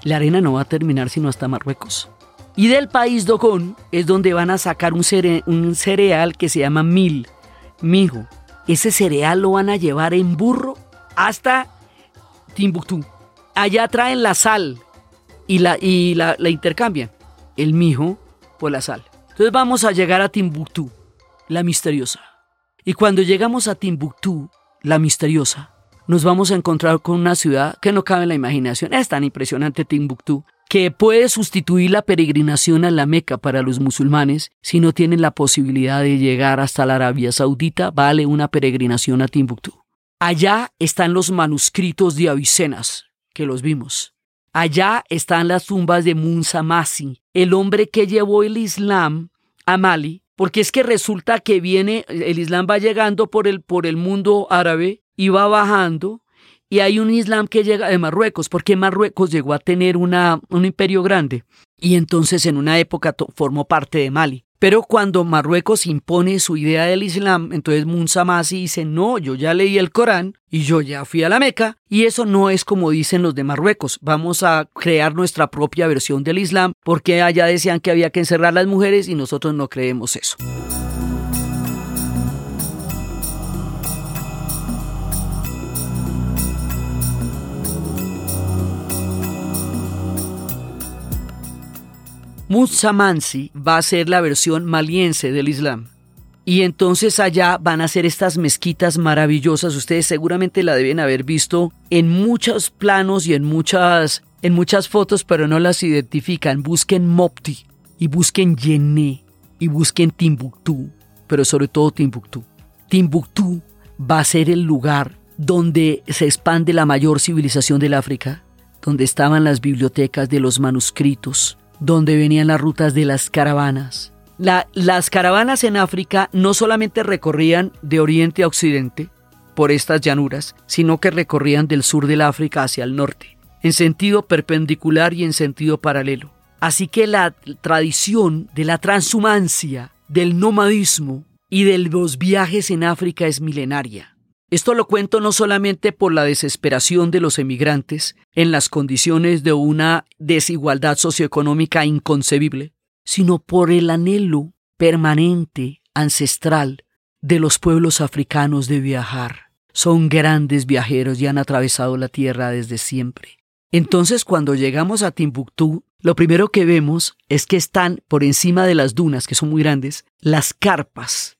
la arena no va a terminar sino hasta Marruecos. Y del país Dogón es donde van a sacar un, un cereal que se llama mil, mijo. Ese cereal lo van a llevar en burro hasta Timbuktu. Allá traen la sal y la, y la, la intercambian. El mijo por la sal. Entonces vamos a llegar a Timbuktu, la misteriosa. Y cuando llegamos a Timbuktu, la misteriosa, nos vamos a encontrar con una ciudad que no cabe en la imaginación. Es tan impresionante Timbuktu que puede sustituir la peregrinación a la Meca para los musulmanes si no tienen la posibilidad de llegar hasta la Arabia Saudita, vale una peregrinación a Timbuktu. Allá están los manuscritos de Avicenas, que los vimos. Allá están las tumbas de Munsa Masi, el hombre que llevó el Islam Mali porque es que resulta que viene, el Islam va llegando por el, por el mundo árabe y va bajando, y hay un Islam que llega de Marruecos, porque Marruecos llegó a tener una, un imperio grande, y entonces en una época formó parte de Mali. Pero cuando Marruecos impone su idea del Islam, entonces Munsa Masi dice, no, yo ya leí el Corán y yo ya fui a la Meca, y eso no es como dicen los de Marruecos, vamos a crear nuestra propia versión del Islam, porque allá decían que había que encerrar a las mujeres y nosotros no creemos eso. Mansi va a ser la versión maliense del Islam. Y entonces allá van a ser estas mezquitas maravillosas. Ustedes seguramente la deben haber visto en muchos planos y en muchas, en muchas fotos, pero no las identifican. Busquen Mopti y busquen Yené y busquen Timbuktu, pero sobre todo Timbuktu. Timbuktu va a ser el lugar donde se expande la mayor civilización del África, donde estaban las bibliotecas de los manuscritos, donde venían las rutas de las caravanas. las caravanas en África no solamente recorrían de oriente a occidente por estas llanuras, sino que recorrían del sur del África hacia el norte, en sentido perpendicular y en sentido paralelo. Así que la tradición de la transhumancia, del nomadismo y de los viajes en África es milenaria. Esto lo cuento no solamente por la desesperación de los emigrantes en las condiciones de una desigualdad socioeconómica inconcebible, sino por el anhelo permanente, ancestral, de los pueblos africanos de viajar. Son grandes viajeros y han atravesado la tierra desde siempre. Entonces cuando llegamos a Timbuktu, lo primero que vemos es que están por encima de las dunas, que son muy grandes, las carpas,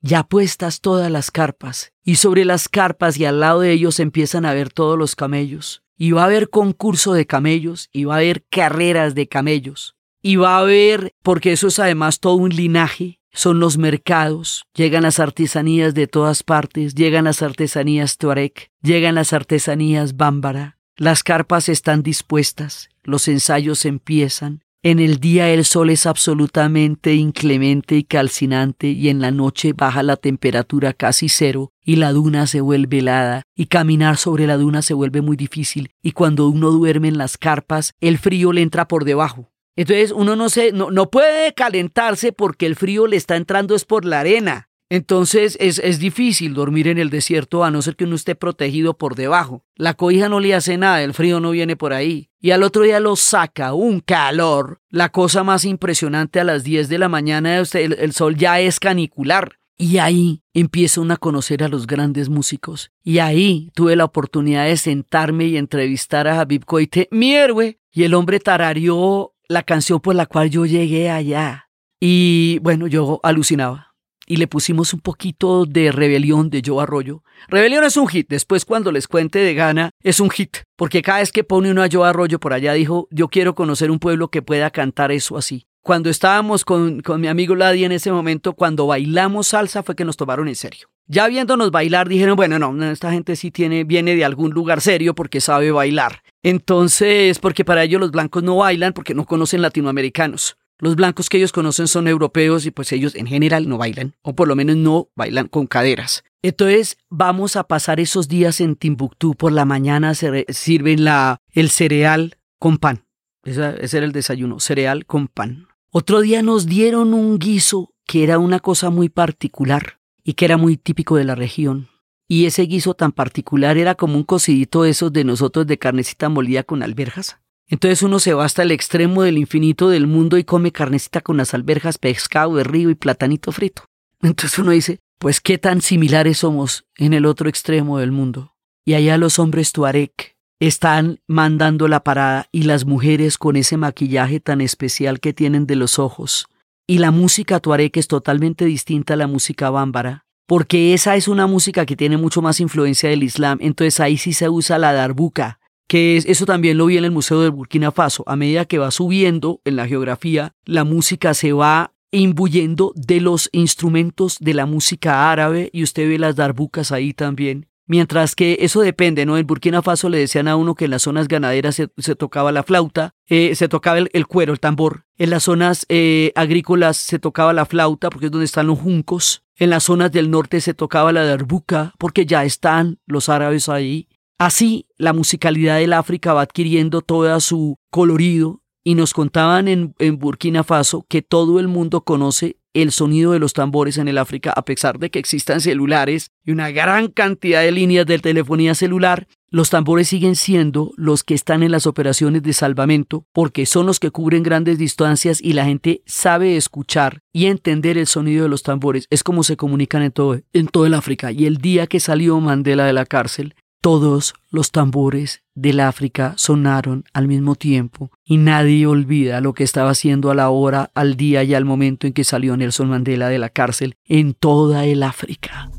ya puestas todas las carpas, y sobre las carpas y al lado de ellos empiezan a ver todos los camellos, y va a haber concurso de camellos, y va a haber carreras de camellos, y va a haber, porque eso es además todo un linaje, son los mercados, llegan las artesanías de todas partes, llegan las artesanías tuareg, llegan las artesanías bámbara, las carpas están dispuestas, los ensayos empiezan, en el día el sol es absolutamente inclemente y calcinante y en la noche baja la temperatura casi cero y la duna se vuelve helada y caminar sobre la duna se vuelve muy difícil y cuando uno duerme en las carpas el frío le entra por debajo. Entonces uno no, se, no, no puede calentarse porque el frío le está entrando es por la arena. Entonces es, difícil dormir en el desierto a no ser que uno esté protegido por debajo. La cobija no le hace nada, el frío no viene por ahí. Y al otro día lo saca un calor. La cosa más impresionante a las 10 de la mañana el, el sol ya es canicular. Y ahí empieza uno a conocer a los grandes músicos. Y ahí tuve la oportunidad de sentarme y entrevistar a Habib Koite, mi héroe. Y el hombre tarareó la canción por la cual yo llegué allá. Y bueno, yo alucinaba y le pusimos un poquito de Rebelión de Joe Arroyo. Rebelión es un hit, después cuando les cuente de Gana es un hit, porque cada vez que pone uno a Joe Arroyo por allá dijo, yo quiero conocer un pueblo que pueda cantar eso así. Cuando estábamos con, con mi amigo Ladi en ese momento, cuando bailamos salsa fue que nos tomaron en serio. Ya viéndonos bailar dijeron, bueno, no, esta gente sí tiene, viene de algún lugar serio porque sabe bailar. Entonces, porque para ellos los blancos no bailan porque no conocen latinoamericanos. Los blancos que ellos conocen son europeos y pues ellos en general no bailan, o por lo menos no bailan con caderas. Entonces vamos a pasar esos días en Timbuktu. Por la mañana se sirven la, el cereal con pan. ese era el desayuno, cereal con pan. Otro día nos dieron un guiso que era una cosa muy particular y que era muy típico de la región. Y ese guiso tan particular era como un cocidito de esos de nosotros de carnecita molida con alberjas. Entonces uno se va hasta el extremo del infinito del mundo y come carnecita con las alberjas, pescado de río y platanito frito. Entonces uno dice, pues qué tan similares somos en el otro extremo del mundo. Y allá los hombres tuareg están mandando la parada y las mujeres con ese maquillaje tan especial que tienen de los ojos. Y la música tuareg es totalmente distinta a la música bámbara, porque esa es una música que tiene mucho más influencia del Islam, entonces ahí sí se usa la darbuka, que es, eso también lo vi en el Museo de Burkina Faso. A medida que va subiendo en la geografía, la música se va imbuyendo de los instrumentos de la música árabe y usted ve las darbucas ahí también. Mientras que eso depende, ¿no? En Burkina Faso le decían a uno que en las zonas ganaderas se, tocaba la flauta, eh, se tocaba el, cuero, el tambor. En las zonas eh, agrícolas se tocaba la flauta porque es donde están los juncos. En las zonas del norte se tocaba la darbuca porque ya están los árabes ahí. Así, la musicalidad del África va adquiriendo todo su colorido y nos contaban en, Burkina Faso que todo el mundo conoce el sonido de los tambores en el África, a pesar de que existan celulares y una gran cantidad de líneas de telefonía celular, los tambores siguen siendo los que están en las operaciones de salvamento porque son los que cubren grandes distancias y la gente sabe escuchar y entender el sonido de los tambores. Es como se comunican en todo, en todo el África. Y el día que salió Mandela de la cárcel, todos los tambores del África sonaron al mismo tiempo y nadie olvida lo que estaba haciendo a la hora, al día y al momento en que salió Nelson Mandela de la cárcel en toda el África.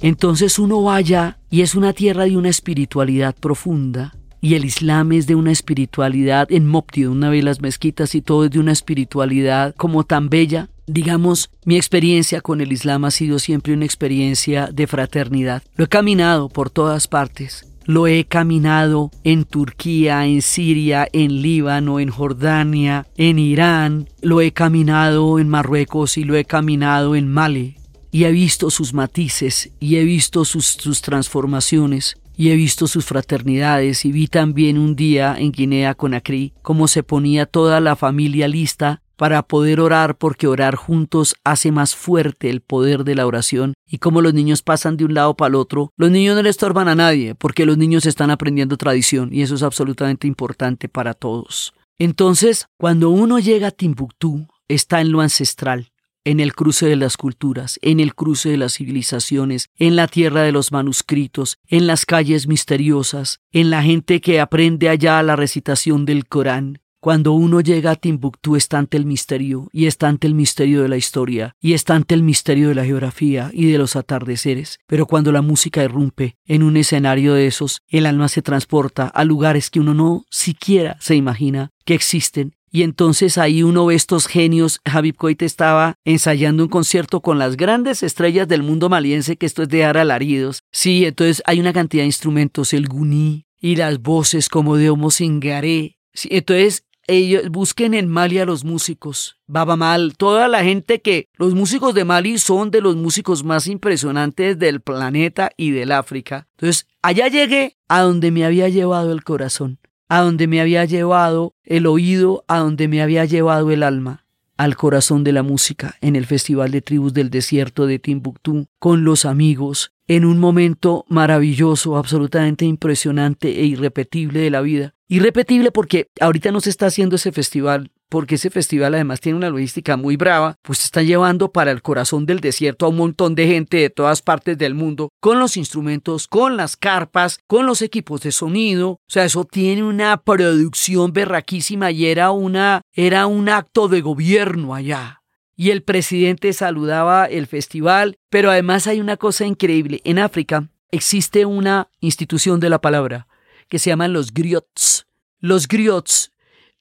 Entonces uno vaya y es una tierra de una espiritualidad profunda. Y el Islam es de una espiritualidad en Mopti, una vez las mezquitas y todo es de una espiritualidad como tan bella. Digamos, mi experiencia con el Islam ha sido siempre una experiencia de fraternidad. Lo he caminado por todas partes. Lo he caminado en Turquía, en Siria, en Líbano, en Jordania, en Irán. Lo he caminado en Marruecos y lo he caminado en Mali y he visto sus matices y he visto sus, transformaciones y he visto sus fraternidades y vi también un día en Guinea Conakry cómo se ponía toda la familia lista para poder orar porque orar juntos hace más fuerte el poder de la oración y cómo los niños pasan de un lado para el otro. Los niños no le estorban a nadie porque los niños están aprendiendo tradición y eso es absolutamente importante para todos. Entonces, cuando uno llega a Timbuktu, está en lo ancestral, en el cruce de las culturas, en el cruce de las civilizaciones, en la tierra de los manuscritos, en las calles misteriosas, en la gente que aprende allá la recitación del Corán. Cuando uno llega a Timbuktu está ante el misterio, y está ante el misterio de la historia, y está ante el misterio de la geografía y de los atardeceres. Pero cuando la música irrumpe en un escenario de esos, el alma se transporta a lugares que uno no siquiera se imagina que existen y entonces ahí uno ve estos genios. Habib Koite estaba ensayando un concierto con las grandes estrellas del mundo maliense, que esto es de dar alaridos. Sí, entonces hay una cantidad de instrumentos, el guní y las voces como de Homo Singaré. Sí, entonces ellos busquen en Mali a los músicos. Baba Mal, toda la gente que los músicos de Mali son de los músicos más impresionantes del planeta y del África. Entonces, allá llegué a donde me había llevado el corazón a donde me había llevado el oído, a donde me había llevado el alma, al corazón de la música, en el Festival de Tribus del Desierto de Timbuktu, con los amigos, en un momento maravilloso, absolutamente impresionante e irrepetible de la vida. Irrepetible porque ahorita no se está haciendo ese festival porque ese festival además tiene una logística muy brava, pues está llevando para el corazón del desierto a un montón de gente de todas partes del mundo, con los instrumentos, con las carpas, con los equipos de sonido, o sea, eso tiene una producción berraquísima y era una era un acto de gobierno allá. Y el presidente saludaba el festival, pero además hay una cosa increíble, en África existe una institución de la palabra que se llaman los griots. Los griots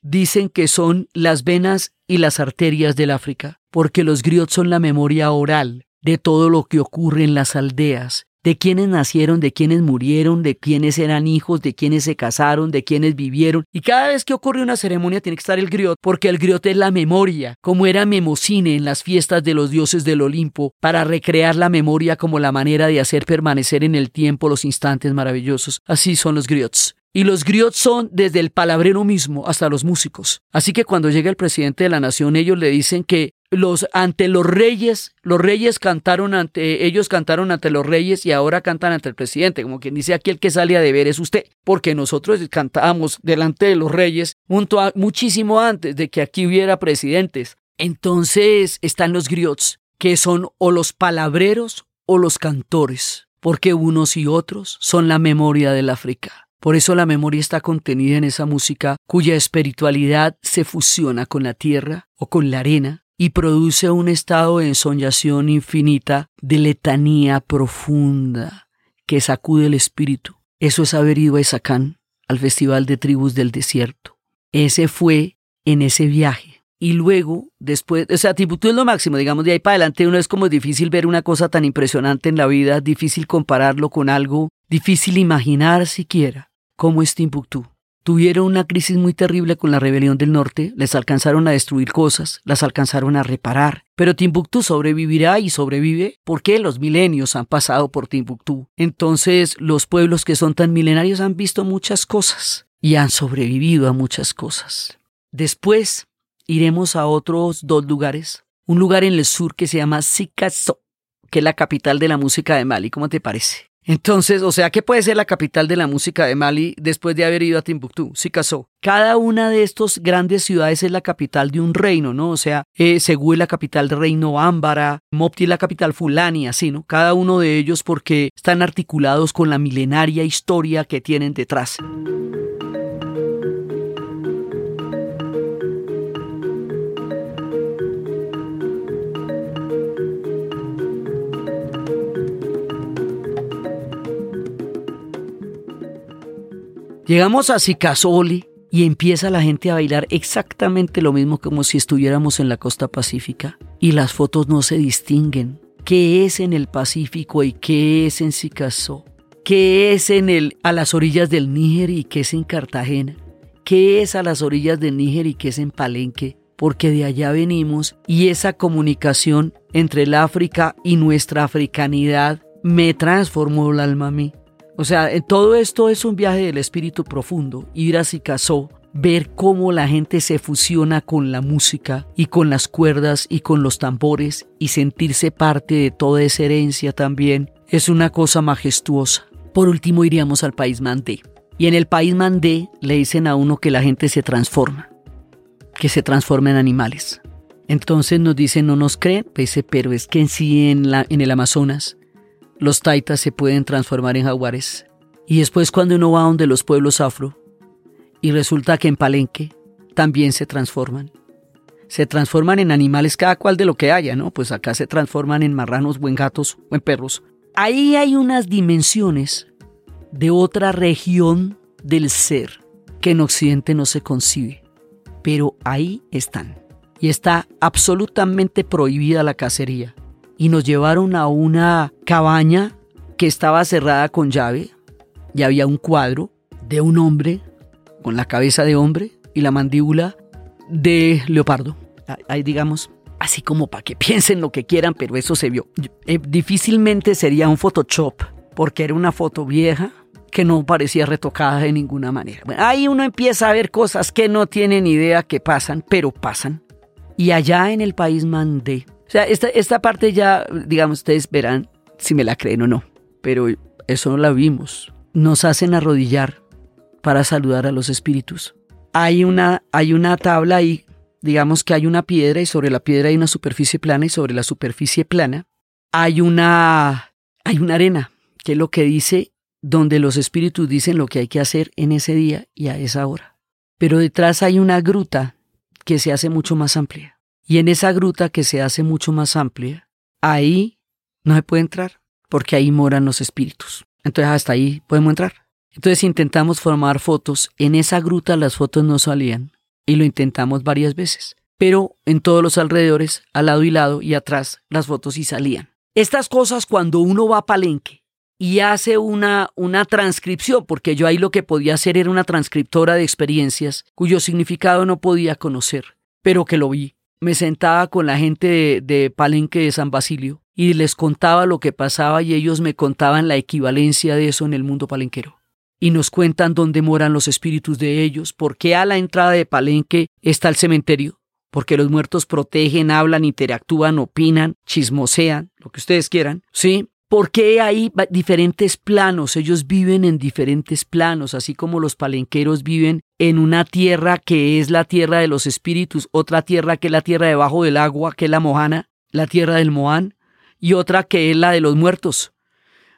dicen que son las venas y las arterias del África, porque los griots son la memoria oral de todo lo que ocurre en las aldeas, de quienes nacieron, de quienes murieron, de quienes eran hijos, de quienes se casaron, de quienes vivieron. Y cada vez que ocurre una ceremonia tiene que estar el griot, porque el griot es la memoria, como era Memocine en las fiestas de los dioses del Olimpo, para recrear la memoria como la manera de hacer permanecer en el tiempo los instantes maravillosos. Así son los griots. Y los griots son desde el palabrero mismo hasta los músicos. Así que cuando llega el presidente de la nación, ellos le dicen que los ante los reyes, los reyes cantaron ante ellos cantaron ante los reyes y ahora cantan ante el presidente, como quien dice aquí el que sale a deber es usted, porque nosotros cantábamos delante de los reyes muchísimo antes de que aquí hubiera presidentes. Entonces están los griots, que son o los palabreros o los cantores, porque unos y otros son la memoria del África. Por eso la memoria está contenida en esa música cuya espiritualidad se fusiona con la tierra o con la arena y produce un estado de ensoñación infinita, de letanía profunda, que sacude el espíritu. Eso es haber ido a Esacán, al Festival de Tribus del Desierto. Ese fue en ese viaje. Y luego, después, o sea, Timbuktu es lo máximo, digamos, de ahí para adelante uno es como difícil ver una cosa tan impresionante en la vida, difícil compararlo con algo, difícil imaginar siquiera cómo es Timbuktu. Tuvieron una crisis muy terrible con la rebelión del norte, les alcanzaron a destruir cosas, las alcanzaron a reparar, pero Timbuktu sobrevivirá y sobrevive porque los milenios han pasado por Timbuktu. Entonces los pueblos que son tan milenarios han visto muchas cosas y han sobrevivido a muchas cosas. Después iremos a otros dos lugares, un lugar en el sur que se llama Sikasso, que es la capital de la música de Mali. ¿Cómo te parece? Entonces, o sea, ¿qué puede ser la capital de la música de Mali después de haber ido a Timbuktu? Casó. Cada una de estas grandes ciudades es la capital de un reino, ¿no? O sea, eh, Segú es la capital del reino Ámbara, Mopti es la capital Fulani, así, ¿no? Cada uno de ellos porque están articulados con la milenaria historia que tienen detrás. Llegamos a Sicasoli y empieza la gente a bailar exactamente lo mismo como si estuviéramos en la costa pacífica. Y las fotos no se distinguen. ¿Qué es en el Pacífico y qué es en Sicasó? ¿Qué es en el, a las orillas del Níger y qué es en Cartagena? ¿Qué es a las orillas del Níger y qué es en Palenque? Porque de allá venimos y esa comunicación entre el África y nuestra africanidad me transformó el alma a mí. O sea, eh, todo esto es un viaje del espíritu profundo, ir a Sicasó, ver cómo la gente se fusiona con la música y con las cuerdas y con los tambores y sentirse parte de toda esa herencia también, es una cosa majestuosa. Por último iríamos al país Mandé. Y en el país Mandé le dicen a uno que la gente se transforma, que se transforma en animales. Entonces nos dicen, no nos creen, pero es que en sí en, la, en el Amazonas los taitas se pueden transformar en jaguares. Y después cuando uno va donde los pueblos afro, y resulta que en Palenque también se transforman. Se transforman en animales cada cual de lo que haya, ¿no? Pues acá se transforman en marranos o en gatos o en perros. Ahí hay unas dimensiones de otra región del ser que en Occidente no se concibe. Pero ahí están. Y está absolutamente prohibida la cacería y nos llevaron a una cabaña que estaba cerrada con llave y había un cuadro de un hombre con la cabeza de hombre y la mandíbula de leopardo. Ahí digamos, así como para que piensen lo que quieran, pero eso se vio. Eh, difícilmente sería un Photoshop porque era una foto vieja que no parecía retocada de ninguna manera. ahí uno empieza a ver cosas que no tienen idea que pasan, pero pasan. Y allá en el país Mandé, o sea, esta, esta parte ya, digamos, ustedes verán si me la creen o no, pero eso no la vimos. Nos hacen arrodillar para saludar a los espíritus. Hay una, hay una tabla ahí, digamos que hay una piedra y sobre la piedra hay una superficie plana y sobre la superficie plana hay una, hay una arena, que es lo que dice donde los espíritus dicen lo que hay que hacer en ese día y a esa hora. Pero detrás hay una gruta que se hace mucho más amplia. Y en esa gruta que se hace mucho más amplia, ahí no se puede entrar, porque ahí moran los espíritus. Entonces hasta ahí podemos entrar. Entonces intentamos formar fotos. En esa gruta las fotos no salían y lo intentamos varias veces. Pero en todos los alrededores, al lado y lado y atrás, las fotos sí salían. Estas cosas cuando uno va a Palenque y hace una, una transcripción, porque yo ahí lo que podía hacer era una transcriptora de experiencias cuyo significado no podía conocer, pero que lo vi me sentaba con la gente de, Palenque de San Basilio y les contaba lo que pasaba y ellos me contaban la equivalencia de eso en el mundo palenquero. Y nos cuentan dónde moran los espíritus de ellos, por qué a la entrada de Palenque está el cementerio, porque los muertos protegen, hablan, interactúan, opinan, chismosean, lo que ustedes quieran, ¿sí? Porque hay diferentes planos, ellos viven en diferentes planos, así como los palenqueros viven en una tierra que es la tierra de los espíritus, otra tierra que es la tierra debajo del agua, que es la Mojana, la tierra del Moán, y otra que es la de los muertos.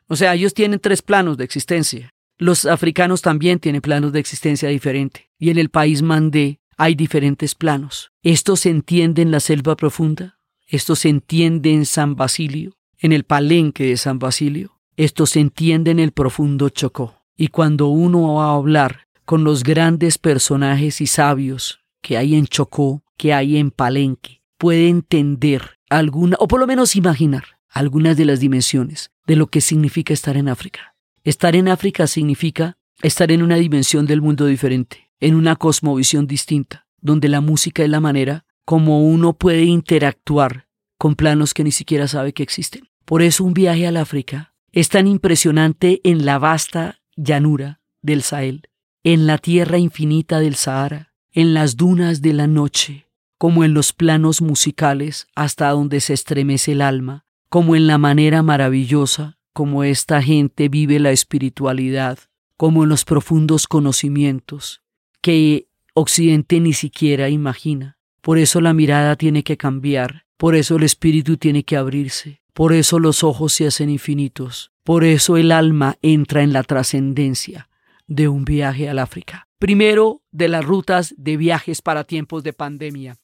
O sea, ellos tienen tres planos de existencia. Los africanos también tienen planos de existencia diferente. Y en el país Mandé hay diferentes planos. Esto se entiende en la selva profunda, esto se entiende en San Basilio, en el palenque de San Basilio, esto se entiende en el profundo Chocó. Y cuando uno va a hablar con los grandes personajes y sabios que hay en Chocó, que hay en Palenque, puede entender alguna, o por lo menos imaginar, algunas de las dimensiones de lo que significa estar en África. Estar en África significa estar en una dimensión del mundo diferente, en una cosmovisión distinta, donde la música es la manera como uno puede interactuar con planos que ni siquiera sabe que existen. Por eso un viaje al África es tan impresionante en la vasta llanura del Sahel, en la tierra infinita del Sahara, en las dunas de la noche, como en los planos musicales hasta donde se estremece el alma, como en la manera maravillosa como esta gente vive la espiritualidad, como en los profundos conocimientos que Occidente ni siquiera imagina. Por eso la mirada tiene que cambiar, por eso el espíritu tiene que abrirse, por eso los ojos se hacen infinitos, por eso el alma entra en la trascendencia de un viaje al África. Primero de las rutas de viajes para tiempos de pandemia.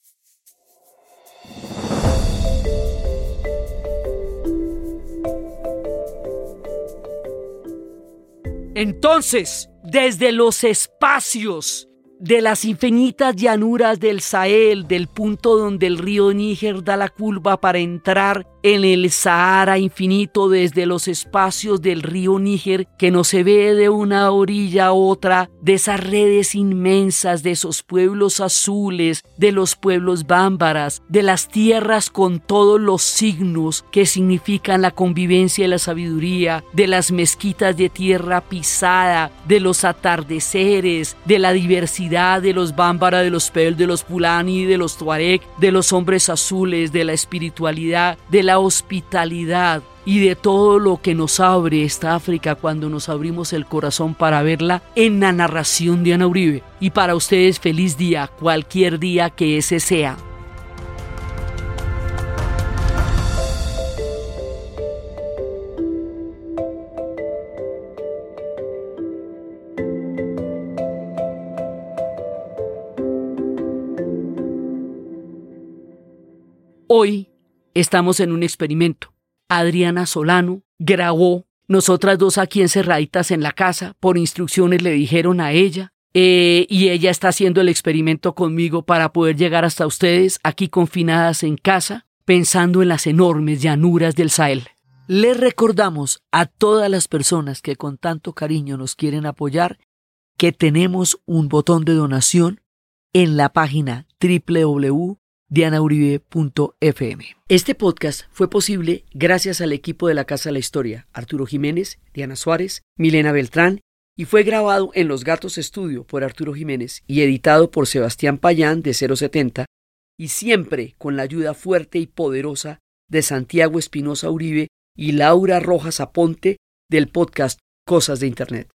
Entonces, desde los espacios de las infinitas llanuras del Sahel, del punto donde el río Níger da la curva para entrar en el Sahara infinito desde los espacios del río Níger que no se ve de una orilla a otra, de esas redes inmensas, de esos pueblos azules, de los pueblos bámbaras, de las tierras con todos los signos que significan la convivencia y la sabiduría, de las mezquitas de tierra pisada, de los atardeceres, de la diversidad de los bámbara, de los pel, de los pulani, de los tuareg, de los hombres azules, de la espiritualidad, de hospitalidad y de todo lo que nos abre esta África cuando nos abrimos el corazón para verla en la narración de Ana Uribe. Y para ustedes feliz día, cualquier día que ese sea. Hoy Estamos en un experimento. Adriana Solano grabó, nosotras dos aquí encerraditas en la casa, por instrucciones le dijeron a ella, eh, y ella está haciendo el experimento conmigo para poder llegar hasta ustedes aquí confinadas en casa, pensando en las enormes llanuras del Sahel. Les recordamos a todas las personas que con tanto cariño nos quieren apoyar que tenemos un botón de donación en la página www dianauribe.fm. Este podcast fue posible gracias al equipo de la Casa de la Historia, Arturo Jiménez, Diana Suárez, Milena Beltrán, y fue grabado en Los Gatos Estudio por Arturo Jiménez y editado por Sebastián Payán de 070, y siempre con la ayuda fuerte y poderosa de Santiago Espinosa Uribe y Laura Rojas Aponte del podcast Cosas de Internet.